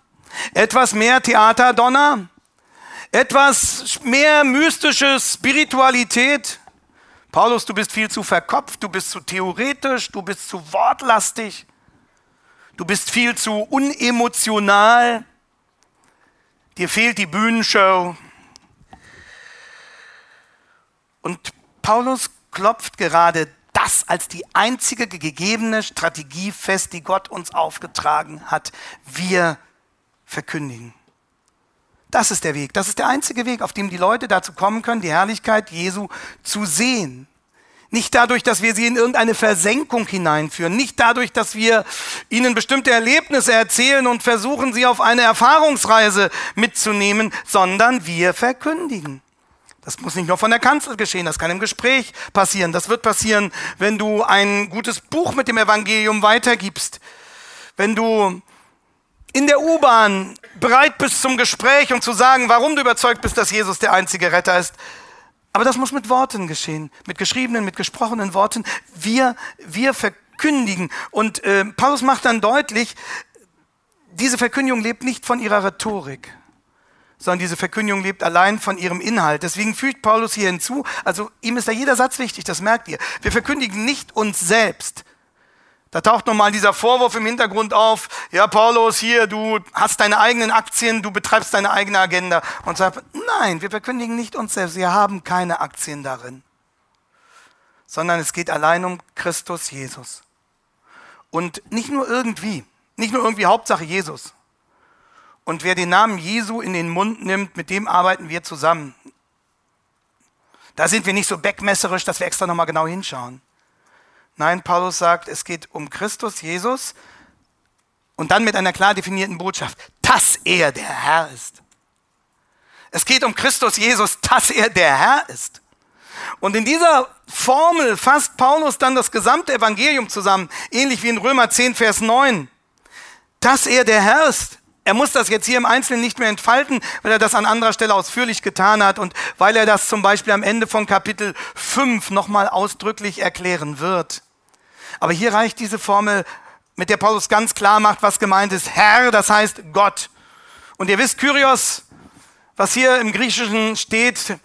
Etwas mehr Theaterdonner? Etwas mehr mystische Spiritualität? Paulus, du bist viel zu verkopft, du bist zu theoretisch, du bist zu wortlastig, du bist viel zu unemotional, dir fehlt die Bühnenshow. Und Paulus klopft gerade das als die einzige gegebene Strategie fest, die Gott uns aufgetragen hat. Wir verkündigen. Das ist der Weg. Das ist der einzige Weg, auf dem die Leute dazu kommen können, die Herrlichkeit Jesu zu sehen. Nicht dadurch, dass wir sie in irgendeine Versenkung hineinführen, nicht dadurch, dass wir ihnen bestimmte Erlebnisse erzählen und versuchen, sie auf eine Erfahrungsreise mitzunehmen, sondern wir verkündigen. Das muss nicht nur von der Kanzel geschehen, das kann im Gespräch passieren. Das wird passieren, wenn du ein gutes Buch mit dem Evangelium weitergibst. Wenn du in der U-Bahn bereit bist zum Gespräch und zu sagen, warum du überzeugt bist, dass Jesus der einzige Retter ist. Aber das muss mit Worten geschehen, mit geschriebenen, mit gesprochenen Worten. Wir, wir verkündigen. Und äh, Paulus macht dann deutlich, diese Verkündigung lebt nicht von ihrer Rhetorik sondern diese Verkündigung lebt allein von ihrem Inhalt. Deswegen fügt Paulus hier hinzu, also ihm ist da jeder Satz wichtig, das merkt ihr. Wir verkündigen nicht uns selbst. Da taucht nochmal dieser Vorwurf im Hintergrund auf, ja Paulus, hier, du hast deine eigenen Aktien, du betreibst deine eigene Agenda. Und sagt, nein, wir verkündigen nicht uns selbst, wir haben keine Aktien darin. Sondern es geht allein um Christus Jesus. Und nicht nur irgendwie, nicht nur irgendwie Hauptsache Jesus, und wer den Namen Jesu in den Mund nimmt, mit dem arbeiten wir zusammen. Da sind wir nicht so beckmesserisch, dass wir extra nochmal genau hinschauen. Nein, Paulus sagt, es geht um Christus, Jesus und dann mit einer klar definierten Botschaft, dass er der Herr ist. Es geht um Christus, Jesus, dass er der Herr ist. Und in dieser Formel fasst Paulus dann das gesamte Evangelium zusammen, ähnlich wie in Römer 10, Vers 9. Dass er der Herr ist, er muss das jetzt hier im Einzelnen nicht mehr entfalten, weil er das an anderer Stelle ausführlich getan hat und weil er das zum Beispiel am Ende von Kapitel 5 nochmal ausdrücklich erklären wird. Aber hier reicht diese Formel, mit der Paulus ganz klar macht, was gemeint ist. Herr, das heißt Gott. Und ihr wisst, Kyrios, was hier im Griechischen steht,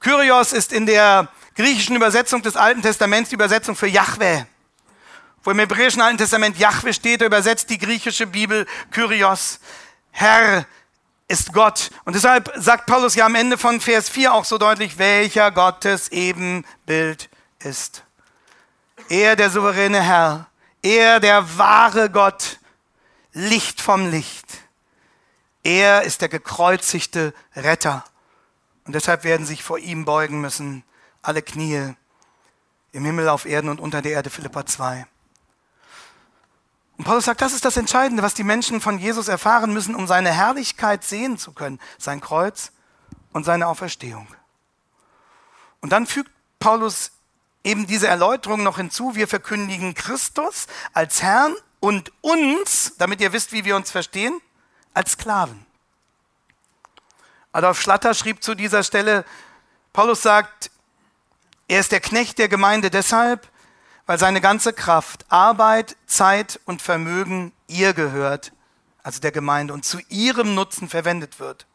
Kyrios ist in der griechischen Übersetzung des Alten Testaments die Übersetzung für Yahweh. Wo im hebräischen Alten Testament Yahweh steht, übersetzt die griechische Bibel Kyrios. Herr ist Gott. Und deshalb sagt Paulus ja am Ende von Vers 4 auch so deutlich, welcher Gottes Ebenbild ist. Er, der souveräne Herr, er, der wahre Gott, Licht vom Licht. Er ist der gekreuzigte Retter. Und deshalb werden sich vor ihm beugen müssen alle Knie im Himmel, auf Erden und unter der Erde, Philippa 2. Und Paulus sagt, das ist das Entscheidende, was die Menschen von Jesus erfahren müssen, um seine Herrlichkeit sehen zu können, sein Kreuz und seine Auferstehung. Und dann fügt Paulus eben diese Erläuterung noch hinzu, wir verkündigen Christus als Herrn und uns, damit ihr wisst, wie wir uns verstehen, als Sklaven. Adolf Schlatter schrieb zu dieser Stelle, Paulus sagt, er ist der Knecht der Gemeinde deshalb, weil seine ganze Kraft, Arbeit, Zeit und Vermögen ihr gehört, also der Gemeinde, und zu ihrem Nutzen verwendet wird.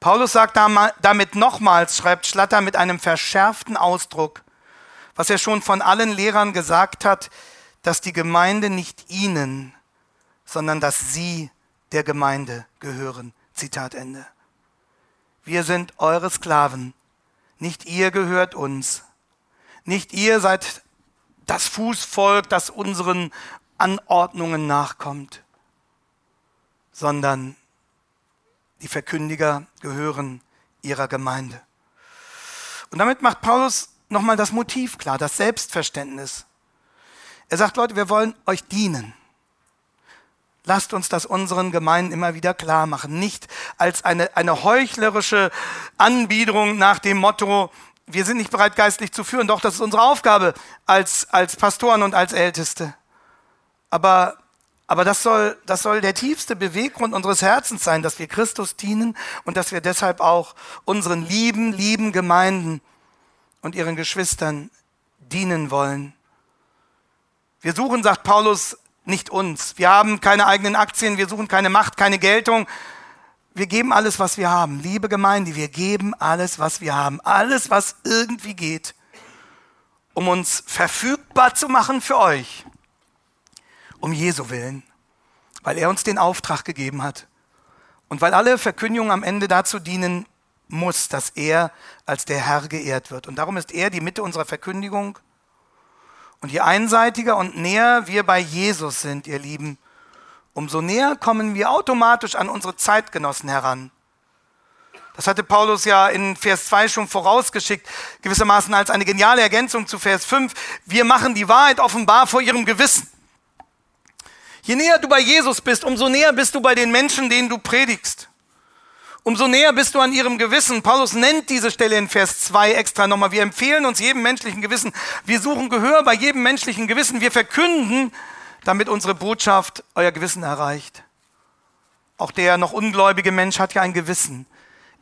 Paulus sagt damit nochmals, schreibt Schlatter mit einem verschärften Ausdruck, was er schon von allen Lehrern gesagt hat, dass die Gemeinde nicht ihnen, sondern dass sie der Gemeinde gehören. Zitat Ende. Wir sind eure Sklaven, nicht ihr gehört uns. Nicht ihr seid das Fußvolk, das unseren Anordnungen nachkommt, sondern die Verkündiger gehören ihrer Gemeinde. Und damit macht Paulus nochmal das Motiv klar, das Selbstverständnis. Er sagt, Leute, wir wollen euch dienen. Lasst uns das unseren Gemeinden immer wieder klar machen. Nicht als eine, eine heuchlerische Anbiederung nach dem Motto, wir sind nicht bereit, geistlich zu führen. Doch, das ist unsere Aufgabe als, als Pastoren und als Älteste. Aber, aber das, soll, das soll der tiefste Beweggrund unseres Herzens sein, dass wir Christus dienen und dass wir deshalb auch unseren lieben, lieben Gemeinden und ihren Geschwistern dienen wollen. Wir suchen, sagt Paulus, nicht uns. Wir haben keine eigenen Aktien, wir suchen keine Macht, keine Geltung. Wir geben alles, was wir haben. Liebe Gemeinde, wir geben alles, was wir haben. Alles, was irgendwie geht, um uns verfügbar zu machen für euch. Um Jesu willen. Weil er uns den Auftrag gegeben hat. Und weil alle Verkündigungen am Ende dazu dienen muss, dass er als der Herr geehrt wird. Und darum ist er die Mitte unserer Verkündigung. Und je einseitiger und näher wir bei Jesus sind, ihr Lieben, umso näher kommen wir automatisch an unsere Zeitgenossen heran. Das hatte Paulus ja in Vers 2 schon vorausgeschickt, gewissermaßen als eine geniale Ergänzung zu Vers 5. Wir machen die Wahrheit offenbar vor ihrem Gewissen. Je näher du bei Jesus bist, umso näher bist du bei den Menschen, denen du predigst. Umso näher bist du an ihrem Gewissen. Paulus nennt diese Stelle in Vers 2 extra nochmal. Wir empfehlen uns jedem menschlichen Gewissen. Wir suchen Gehör bei jedem menschlichen Gewissen. Wir verkünden, damit unsere Botschaft euer Gewissen erreicht. Auch der noch ungläubige Mensch hat ja ein Gewissen.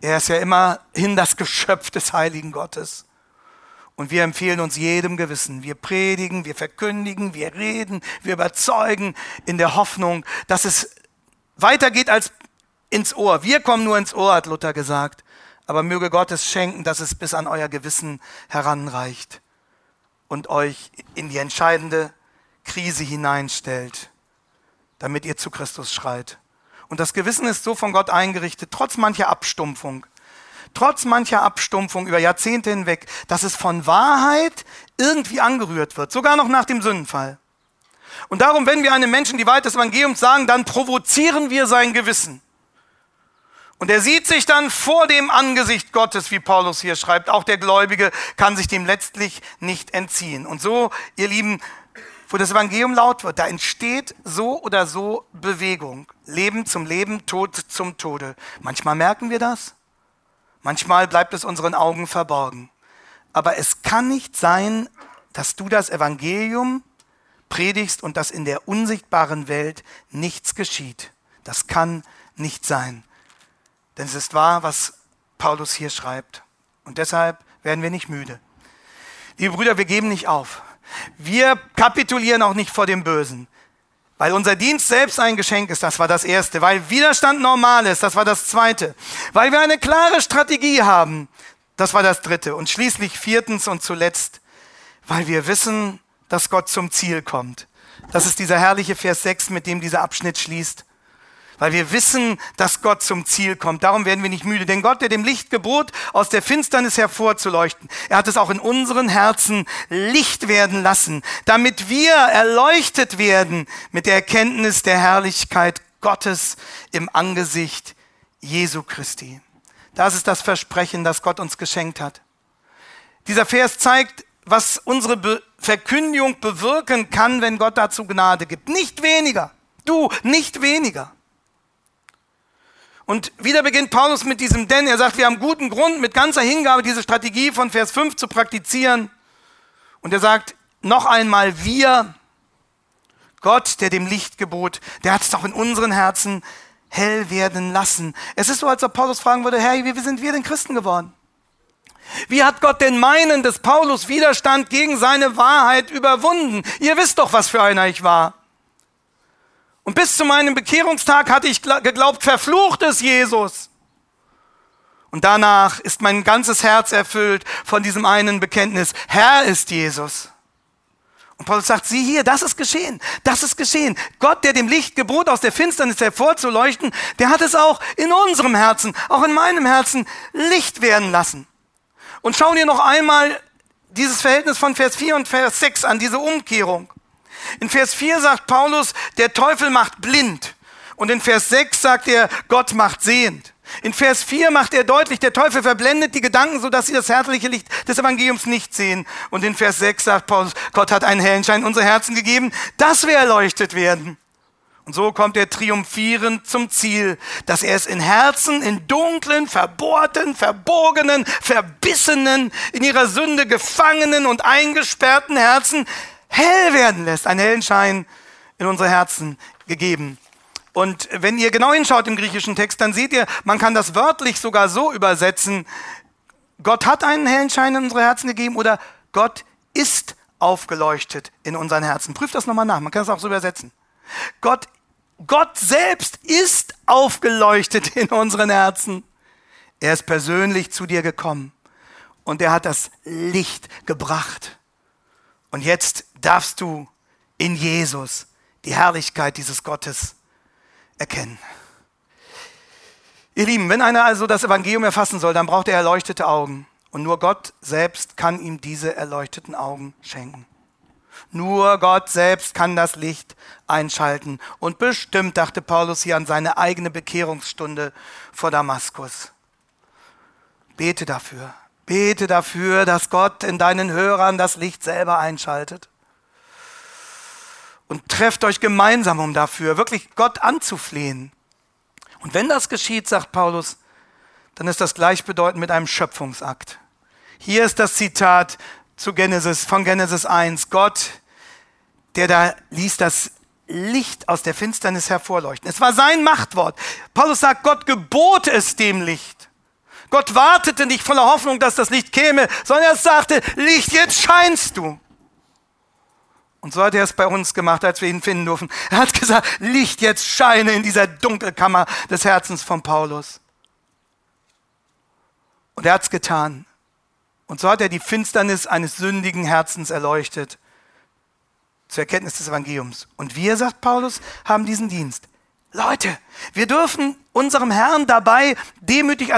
Er ist ja immerhin das Geschöpf des heiligen Gottes. Und wir empfehlen uns jedem Gewissen. Wir predigen, wir verkündigen, wir reden, wir überzeugen in der Hoffnung, dass es weitergeht als ins Ohr. Wir kommen nur ins Ohr, hat Luther gesagt. Aber möge Gott es schenken, dass es bis an euer Gewissen heranreicht und euch in die entscheidende Krise hineinstellt, damit ihr zu Christus schreit. Und das Gewissen ist so von Gott eingerichtet, trotz mancher Abstumpfung, trotz mancher Abstumpfung über Jahrzehnte hinweg, dass es von Wahrheit irgendwie angerührt wird, sogar noch nach dem Sündenfall. Und darum, wenn wir einem Menschen die Wahrheit des Evangeliums sagen, dann provozieren wir sein Gewissen. Und er sieht sich dann vor dem Angesicht Gottes, wie Paulus hier schreibt. Auch der Gläubige kann sich dem letztlich nicht entziehen. Und so, ihr Lieben, wo das Evangelium laut wird, da entsteht so oder so Bewegung. Leben zum Leben, Tod zum Tode. Manchmal merken wir das, manchmal bleibt es unseren Augen verborgen. Aber es kann nicht sein, dass du das Evangelium predigst und dass in der unsichtbaren Welt nichts geschieht. Das kann nicht sein. Denn es ist wahr, was Paulus hier schreibt. Und deshalb werden wir nicht müde. Liebe Brüder, wir geben nicht auf. Wir kapitulieren auch nicht vor dem Bösen. Weil unser Dienst selbst ein Geschenk ist, das war das Erste. Weil Widerstand normal ist, das war das Zweite. Weil wir eine klare Strategie haben, das war das Dritte. Und schließlich viertens und zuletzt, weil wir wissen, dass Gott zum Ziel kommt. Das ist dieser herrliche Vers 6, mit dem dieser Abschnitt schließt weil wir wissen, dass Gott zum Ziel kommt. Darum werden wir nicht müde. Denn Gott, der dem Licht gebot, aus der Finsternis hervorzuleuchten, er hat es auch in unseren Herzen Licht werden lassen, damit wir erleuchtet werden mit der Erkenntnis der Herrlichkeit Gottes im Angesicht Jesu Christi. Das ist das Versprechen, das Gott uns geschenkt hat. Dieser Vers zeigt, was unsere Be Verkündigung bewirken kann, wenn Gott dazu Gnade gibt. Nicht weniger. Du, nicht weniger. Und wieder beginnt Paulus mit diesem Denn. Er sagt, wir haben guten Grund, mit ganzer Hingabe diese Strategie von Vers 5 zu praktizieren. Und er sagt noch einmal, wir, Gott, der dem Licht gebot, der hat es doch in unseren Herzen hell werden lassen. Es ist so, als ob Paulus fragen würde, Herr, wie sind wir denn Christen geworden? Wie hat Gott denn meinen des Paulus Widerstand gegen seine Wahrheit überwunden? Ihr wisst doch, was für einer ich war. Und bis zu meinem Bekehrungstag hatte ich geglaubt, verflucht ist Jesus. Und danach ist mein ganzes Herz erfüllt von diesem einen Bekenntnis, Herr ist Jesus. Und Paulus sagt, sieh hier, das ist geschehen, das ist geschehen. Gott, der dem Licht gebot, aus der Finsternis hervorzuleuchten, der hat es auch in unserem Herzen, auch in meinem Herzen Licht werden lassen. Und schauen wir noch einmal dieses Verhältnis von Vers 4 und Vers 6 an, diese Umkehrung. In Vers 4 sagt Paulus, der Teufel macht blind. Und in Vers 6 sagt er, Gott macht sehend. In Vers 4 macht er deutlich, der Teufel verblendet die Gedanken, sodass sie das herzliche Licht des Evangeliums nicht sehen. Und in Vers 6 sagt Paulus, Gott hat einen hellen Schein in unsere Herzen gegeben, dass wir erleuchtet werden. Und so kommt er triumphierend zum Ziel, dass er es in Herzen, in dunklen, verbohrten, verbogenen, verbissenen, in ihrer Sünde gefangenen und eingesperrten Herzen hell werden lässt, einen hellen Schein in unsere Herzen gegeben. Und wenn ihr genau hinschaut im griechischen Text, dann seht ihr, man kann das wörtlich sogar so übersetzen, Gott hat einen hellen Schein in unsere Herzen gegeben oder Gott ist aufgeleuchtet in unseren Herzen. Prüft das nochmal nach, man kann es auch so übersetzen. Gott, Gott selbst ist aufgeleuchtet in unseren Herzen. Er ist persönlich zu dir gekommen und er hat das Licht gebracht. Und jetzt darfst du in Jesus die Herrlichkeit dieses Gottes erkennen. Ihr Lieben, wenn einer also das Evangelium erfassen soll, dann braucht er erleuchtete Augen. Und nur Gott selbst kann ihm diese erleuchteten Augen schenken. Nur Gott selbst kann das Licht einschalten. Und bestimmt dachte Paulus hier an seine eigene Bekehrungsstunde vor Damaskus. Bete dafür. Bete dafür, dass Gott in deinen Hörern das Licht selber einschaltet. Und trefft euch gemeinsam, um dafür wirklich Gott anzuflehen. Und wenn das geschieht, sagt Paulus, dann ist das gleichbedeutend mit einem Schöpfungsakt. Hier ist das Zitat zu Genesis, von Genesis 1. Gott, der da ließ das Licht aus der Finsternis hervorleuchten. Es war sein Machtwort. Paulus sagt, Gott gebot es dem Licht. Gott wartete nicht voller Hoffnung, dass das Licht käme, sondern er sagte, Licht, jetzt scheinst du. Und so hat er es bei uns gemacht, als wir ihn finden durften. Er hat gesagt, Licht jetzt scheine in dieser Dunkelkammer des Herzens von Paulus. Und er hat es getan. Und so hat er die Finsternis eines sündigen Herzens erleuchtet zur Erkenntnis des Evangeliums. Und wir, sagt Paulus, haben diesen Dienst. Leute, wir dürfen unserem Herrn dabei demütig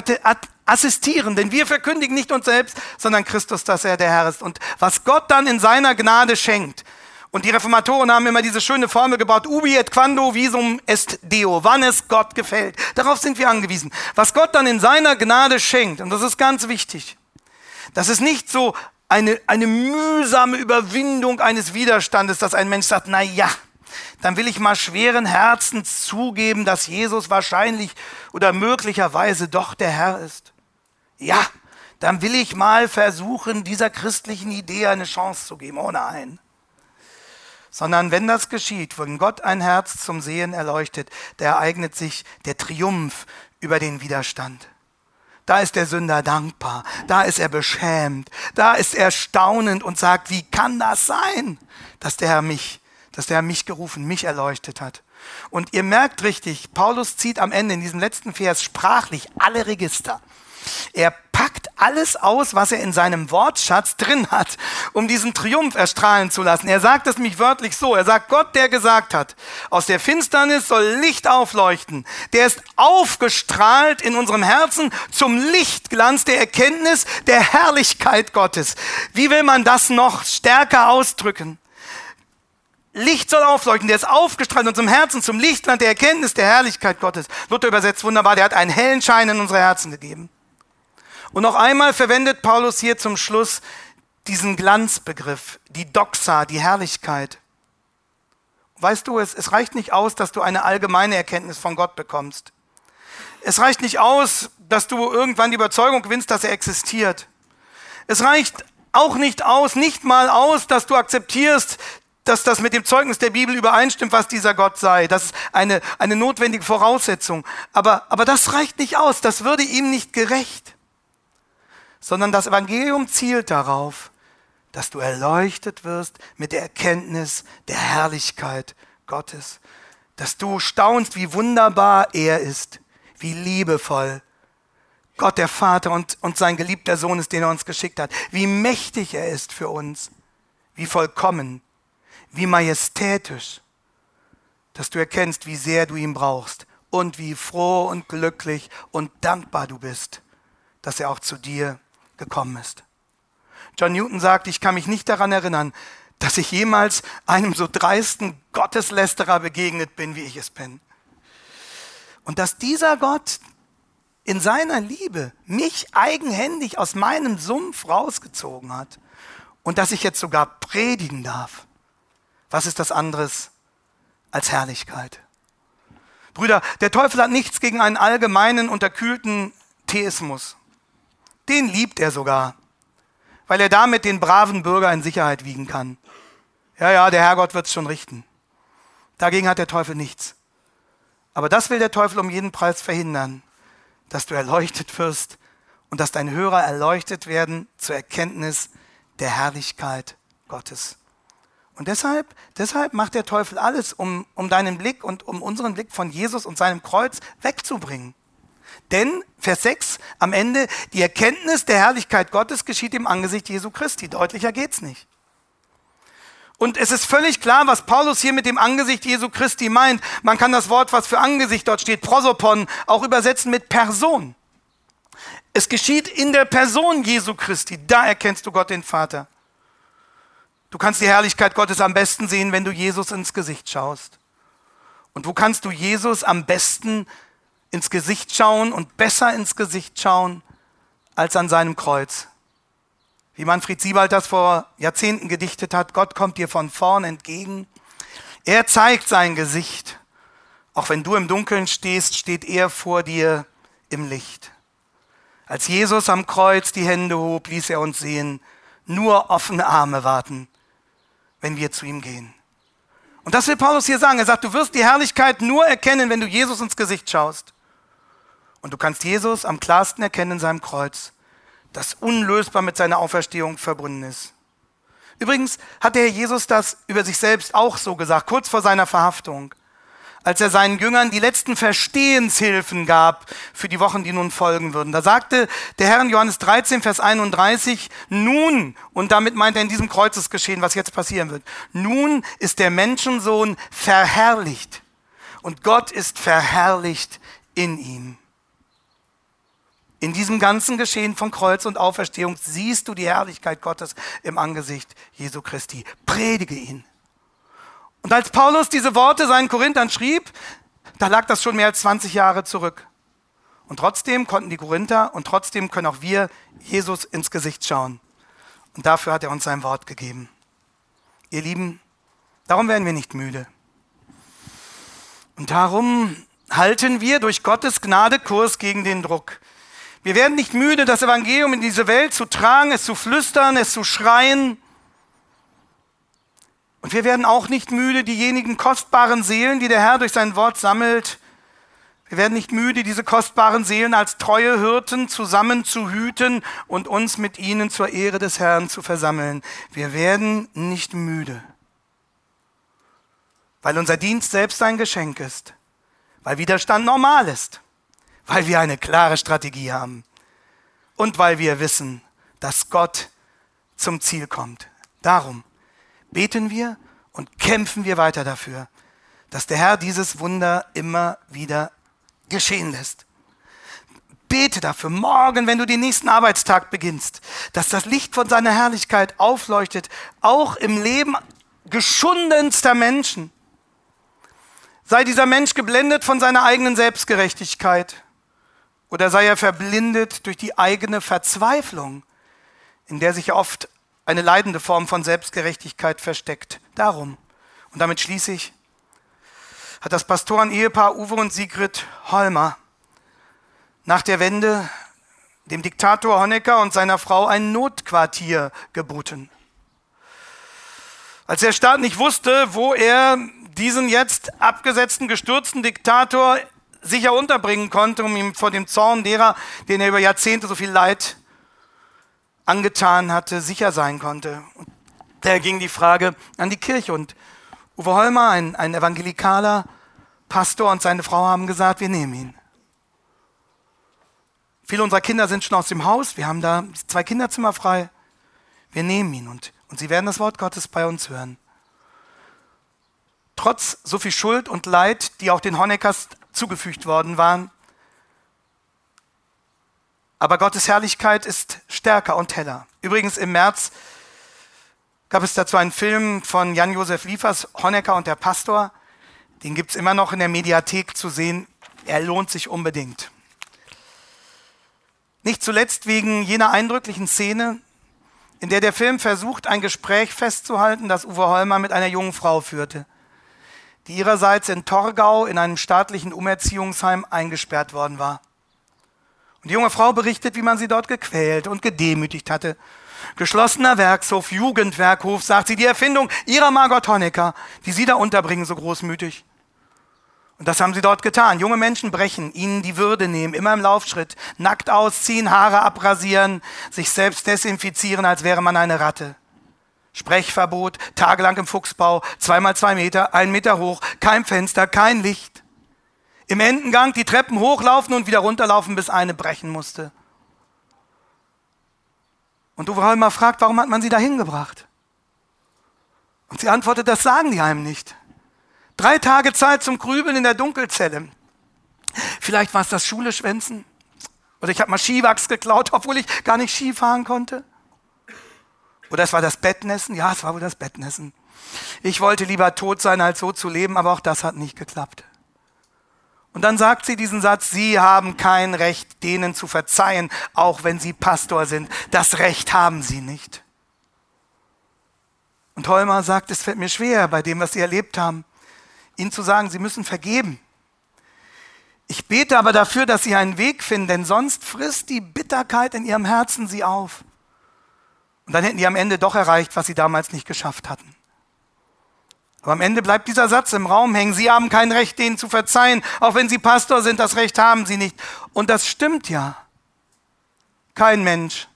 assistieren, denn wir verkündigen nicht uns selbst, sondern Christus, dass er der Herr ist. Und was Gott dann in seiner Gnade schenkt, und die Reformatoren haben immer diese schöne Formel gebaut, ubi et quando visum est Deo, wann es Gott gefällt. Darauf sind wir angewiesen. Was Gott dann in seiner Gnade schenkt, und das ist ganz wichtig, das ist nicht so eine, eine mühsame Überwindung eines Widerstandes, dass ein Mensch sagt, na ja, dann will ich mal schweren Herzens zugeben, dass Jesus wahrscheinlich oder möglicherweise doch der Herr ist. Ja, dann will ich mal versuchen, dieser christlichen Idee eine Chance zu geben. Oh nein sondern wenn das geschieht, wenn Gott ein Herz zum Sehen erleuchtet, da ereignet sich der Triumph über den Widerstand. Da ist der Sünder dankbar, da ist er beschämt, da ist er staunend und sagt, wie kann das sein, dass der Herr mich, dass der Herr mich gerufen, mich erleuchtet hat. Und ihr merkt richtig, Paulus zieht am Ende in diesem letzten Vers sprachlich alle Register. Er packt alles aus, was er in seinem Wortschatz drin hat, um diesen Triumph erstrahlen zu lassen. Er sagt es mich wörtlich so. Er sagt, Gott, der gesagt hat, aus der Finsternis soll Licht aufleuchten. Der ist aufgestrahlt in unserem Herzen zum Lichtglanz der Erkenntnis der Herrlichkeit Gottes. Wie will man das noch stärker ausdrücken? Licht soll aufleuchten, der ist aufgestrahlt in unserem Herzen zum Lichtland der Erkenntnis der Herrlichkeit Gottes. Luther übersetzt wunderbar, der hat einen hellen Schein in unsere Herzen gegeben. Und noch einmal verwendet Paulus hier zum Schluss diesen Glanzbegriff, die Doxa, die Herrlichkeit. Weißt du, es, es reicht nicht aus, dass du eine allgemeine Erkenntnis von Gott bekommst. Es reicht nicht aus, dass du irgendwann die Überzeugung gewinnst, dass er existiert. Es reicht auch nicht aus, nicht mal aus, dass du akzeptierst, dass das mit dem Zeugnis der Bibel übereinstimmt, was dieser Gott sei. Das ist eine, eine notwendige Voraussetzung. Aber, aber das reicht nicht aus, das würde ihm nicht gerecht sondern das Evangelium zielt darauf, dass du erleuchtet wirst mit der Erkenntnis der Herrlichkeit Gottes, dass du staunst, wie wunderbar er ist, wie liebevoll Gott der Vater und, und sein geliebter Sohn ist, den er uns geschickt hat, wie mächtig er ist für uns, wie vollkommen, wie majestätisch, dass du erkennst, wie sehr du ihn brauchst und wie froh und glücklich und dankbar du bist, dass er auch zu dir gekommen ist. John Newton sagt, ich kann mich nicht daran erinnern, dass ich jemals einem so dreisten Gotteslästerer begegnet bin, wie ich es bin. Und dass dieser Gott in seiner Liebe mich eigenhändig aus meinem Sumpf rausgezogen hat und dass ich jetzt sogar predigen darf. Was ist das anderes als Herrlichkeit? Brüder, der Teufel hat nichts gegen einen allgemeinen, unterkühlten Theismus den liebt er sogar, weil er damit den braven Bürger in Sicherheit wiegen kann. Ja, ja, der Herrgott wird es schon richten. Dagegen hat der Teufel nichts. Aber das will der Teufel um jeden Preis verhindern, dass du erleuchtet wirst und dass deine Hörer erleuchtet werden zur Erkenntnis der Herrlichkeit Gottes. Und deshalb, deshalb macht der Teufel alles, um, um deinen Blick und um unseren Blick von Jesus und seinem Kreuz wegzubringen. Denn, Vers 6, am Ende, die Erkenntnis der Herrlichkeit Gottes geschieht im Angesicht Jesu Christi. Deutlicher geht's nicht. Und es ist völlig klar, was Paulus hier mit dem Angesicht Jesu Christi meint. Man kann das Wort, was für Angesicht dort steht, prosopon, auch übersetzen mit Person. Es geschieht in der Person Jesu Christi. Da erkennst du Gott den Vater. Du kannst die Herrlichkeit Gottes am besten sehen, wenn du Jesus ins Gesicht schaust. Und wo kannst du Jesus am besten ins Gesicht schauen und besser ins Gesicht schauen als an seinem Kreuz? wie Manfred Siebald das vor Jahrzehnten gedichtet hat, Gott kommt dir von vorn entgegen. Er zeigt sein Gesicht. Auch wenn du im Dunkeln stehst, steht er vor dir im Licht. Als Jesus am Kreuz die Hände hob, ließ er uns sehen, nur offene Arme warten, wenn wir zu ihm gehen. Und das will Paulus hier sagen. Er sagt, du wirst die Herrlichkeit nur erkennen, wenn du Jesus ins Gesicht schaust. Und du kannst Jesus am klarsten erkennen in seinem Kreuz das unlösbar mit seiner Auferstehung verbunden ist. Übrigens hat der Herr Jesus das über sich selbst auch so gesagt, kurz vor seiner Verhaftung, als er seinen Jüngern die letzten Verstehenshilfen gab für die Wochen, die nun folgen würden. Da sagte der Herr in Johannes 13, Vers 31, nun, und damit meint er in diesem Kreuzesgeschehen, was jetzt passieren wird, nun ist der Menschensohn verherrlicht und Gott ist verherrlicht in ihm. In diesem ganzen Geschehen von Kreuz und Auferstehung siehst du die Herrlichkeit Gottes im Angesicht Jesu Christi. Predige ihn. Und als Paulus diese Worte seinen Korinthern schrieb, da lag das schon mehr als 20 Jahre zurück. Und trotzdem konnten die Korinther und trotzdem können auch wir Jesus ins Gesicht schauen. Und dafür hat er uns sein Wort gegeben. Ihr Lieben, darum werden wir nicht müde. Und darum halten wir durch Gottes Gnade Kurs gegen den Druck. Wir werden nicht müde, das Evangelium in diese Welt zu tragen, es zu flüstern, es zu schreien. Und wir werden auch nicht müde, diejenigen kostbaren Seelen, die der Herr durch sein Wort sammelt, wir werden nicht müde, diese kostbaren Seelen als treue Hirten zusammen zu hüten und uns mit ihnen zur Ehre des Herrn zu versammeln. Wir werden nicht müde, weil unser Dienst selbst ein Geschenk ist, weil Widerstand normal ist weil wir eine klare Strategie haben und weil wir wissen, dass Gott zum Ziel kommt. Darum beten wir und kämpfen wir weiter dafür, dass der Herr dieses Wunder immer wieder geschehen lässt. Bete dafür morgen, wenn du den nächsten Arbeitstag beginnst, dass das Licht von seiner Herrlichkeit aufleuchtet, auch im Leben geschundenster Menschen. Sei dieser Mensch geblendet von seiner eigenen Selbstgerechtigkeit oder sei er verblindet durch die eigene Verzweiflung, in der sich oft eine leidende Form von Selbstgerechtigkeit versteckt. Darum, und damit schließe ich, hat das Pastoren-Ehepaar Uwe und Sigrid Holmer nach der Wende dem Diktator Honecker und seiner Frau ein Notquartier geboten. Als der Staat nicht wusste, wo er diesen jetzt abgesetzten, gestürzten Diktator sicher unterbringen konnte, um ihm vor dem Zorn derer, denen er über Jahrzehnte so viel Leid angetan hatte, sicher sein konnte. Und da ging die Frage an die Kirche. Und Uwe Holmer, ein, ein evangelikaler Pastor und seine Frau haben gesagt, wir nehmen ihn. Viele unserer Kinder sind schon aus dem Haus. Wir haben da zwei Kinderzimmer frei. Wir nehmen ihn und, und sie werden das Wort Gottes bei uns hören. Trotz so viel Schuld und Leid, die auch den Honeckers zugefügt worden waren. Aber Gottes Herrlichkeit ist stärker und heller. Übrigens im März gab es dazu einen Film von Jan-Josef Liefers, Honecker und der Pastor. Den gibt es immer noch in der Mediathek zu sehen. Er lohnt sich unbedingt. Nicht zuletzt wegen jener eindrücklichen Szene, in der der Film versucht, ein Gespräch festzuhalten, das Uwe Holmer mit einer jungen Frau führte die ihrerseits in Torgau in einem staatlichen Umerziehungsheim eingesperrt worden war. Und die junge Frau berichtet, wie man sie dort gequält und gedemütigt hatte. Geschlossener Werkshof, Jugendwerkhof, sagt sie, die Erfindung ihrer Margot Honecker, die sie da unterbringen, so großmütig. Und das haben sie dort getan. Junge Menschen brechen, ihnen die Würde nehmen, immer im Laufschritt, nackt ausziehen, Haare abrasieren, sich selbst desinfizieren, als wäre man eine Ratte. Sprechverbot, tagelang im Fuchsbau, zweimal zwei Meter, ein Meter hoch, kein Fenster, kein Licht. Im Endengang die Treppen hochlaufen und wieder runterlaufen, bis eine brechen musste. Und Uwe Holmer fragt, warum hat man sie da hingebracht? Und sie antwortet, das sagen die einem nicht. Drei Tage Zeit zum Grübeln in der Dunkelzelle. Vielleicht war es das Schule schwänzen. Oder ich habe mal Skiwachs geklaut, obwohl ich gar nicht Ski fahren konnte. Oder es war das Bettnässen. Ja, es war wohl das Bettnässen. Ich wollte lieber tot sein, als so zu leben, aber auch das hat nicht geklappt. Und dann sagt sie diesen Satz, Sie haben kein Recht, denen zu verzeihen, auch wenn sie Pastor sind. Das Recht haben sie nicht. Und Holmer sagt, es fällt mir schwer, bei dem, was sie erlebt haben, ihnen zu sagen, sie müssen vergeben. Ich bete aber dafür, dass sie einen Weg finden, denn sonst frisst die Bitterkeit in ihrem Herzen sie auf. Und dann hätten die am Ende doch erreicht, was sie damals nicht geschafft hatten. Aber am Ende bleibt dieser Satz im Raum hängen. Sie haben kein Recht, denen zu verzeihen. Auch wenn sie Pastor sind, das Recht haben sie nicht. Und das stimmt ja. Kein Mensch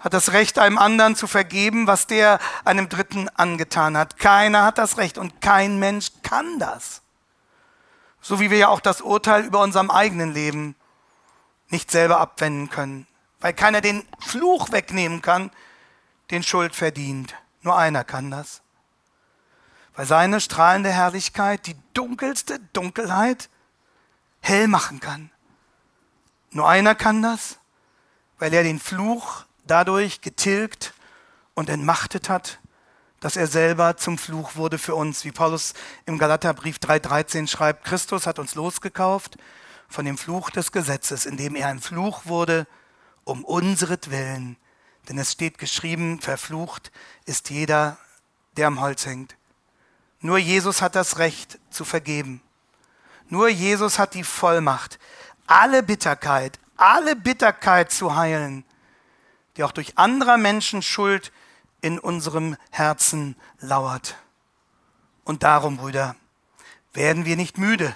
hat das Recht, einem anderen zu vergeben, was der einem Dritten angetan hat. Keiner hat das Recht und kein Mensch kann das. So wie wir ja auch das Urteil über unserem eigenen Leben nicht selber abwenden können. Weil keiner den Fluch wegnehmen kann, den Schuld verdient. Nur einer kann das weil seine strahlende Herrlichkeit die dunkelste Dunkelheit hell machen kann. Nur einer kann das, weil er den Fluch dadurch getilgt und entmachtet hat, dass er selber zum Fluch wurde für uns. Wie Paulus im Galaterbrief 3,13 schreibt, Christus hat uns losgekauft von dem Fluch des Gesetzes, indem er ein Fluch wurde, um unseretwillen. Denn es steht geschrieben, verflucht ist jeder, der am Holz hängt. Nur Jesus hat das Recht zu vergeben. Nur Jesus hat die Vollmacht, alle Bitterkeit, alle Bitterkeit zu heilen, die auch durch anderer Menschen Schuld in unserem Herzen lauert. Und darum, Brüder, werden wir nicht müde,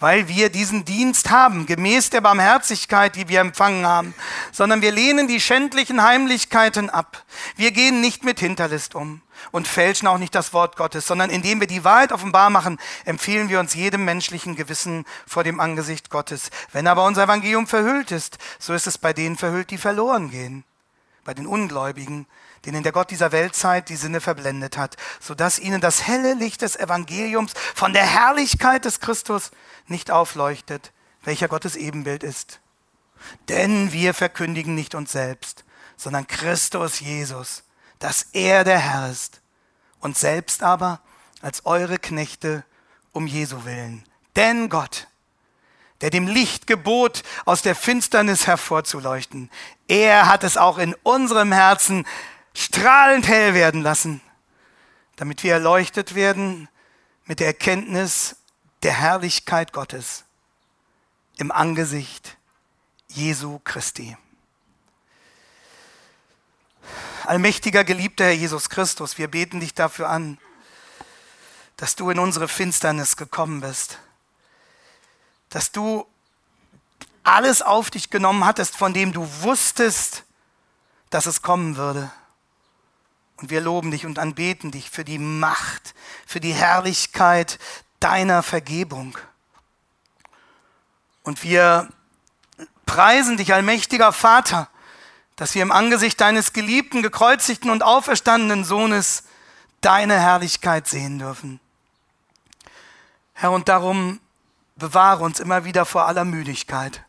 weil wir diesen Dienst haben, gemäß der Barmherzigkeit, die wir empfangen haben, sondern wir lehnen die schändlichen Heimlichkeiten ab. Wir gehen nicht mit Hinterlist um und fälschen auch nicht das Wort Gottes, sondern indem wir die Wahrheit offenbar machen, empfehlen wir uns jedem menschlichen Gewissen vor dem Angesicht Gottes. Wenn aber unser Evangelium verhüllt ist, so ist es bei denen verhüllt, die verloren gehen, bei den Ungläubigen, denen der Gott dieser Weltzeit die Sinne verblendet hat, sodass ihnen das helle Licht des Evangeliums von der Herrlichkeit des Christus nicht aufleuchtet, welcher Gottes Ebenbild ist. Denn wir verkündigen nicht uns selbst, sondern Christus Jesus, dass er der Herr ist, und selbst aber als eure Knechte um Jesu willen. Denn Gott, der dem Licht gebot, aus der Finsternis hervorzuleuchten, er hat es auch in unserem Herzen strahlend hell werden lassen, damit wir erleuchtet werden mit der Erkenntnis der Herrlichkeit Gottes im Angesicht Jesu Christi. Allmächtiger, geliebter Herr Jesus Christus, wir beten dich dafür an, dass du in unsere Finsternis gekommen bist, dass du alles auf dich genommen hattest, von dem du wusstest, dass es kommen würde. Und wir loben dich und anbeten dich für die Macht, für die Herrlichkeit deiner Vergebung. Und wir preisen dich, allmächtiger Vater, dass wir im Angesicht deines geliebten, gekreuzigten und auferstandenen Sohnes deine Herrlichkeit sehen dürfen. Herr, und darum bewahre uns immer wieder vor aller Müdigkeit.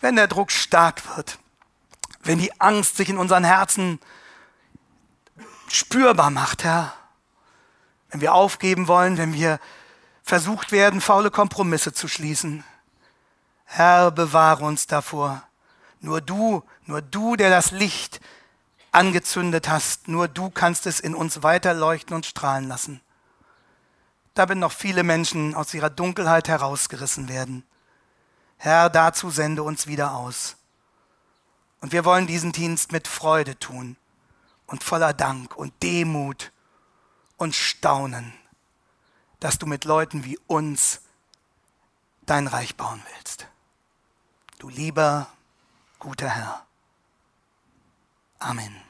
Wenn der Druck stark wird, wenn die Angst sich in unseren Herzen spürbar macht, Herr. Wenn wir aufgeben wollen, wenn wir versucht werden, faule Kompromisse zu schließen. Herr, bewahre uns davor. Nur du, nur du, der das Licht angezündet hast, nur du kannst es in uns weiterleuchten und strahlen lassen. Da bin noch viele Menschen aus ihrer Dunkelheit herausgerissen werden. Herr, dazu sende uns wieder aus. Und wir wollen diesen Dienst mit Freude tun und voller Dank und Demut und Staunen, dass du mit Leuten wie uns dein Reich bauen willst. Du lieber, guter Herr. Amen.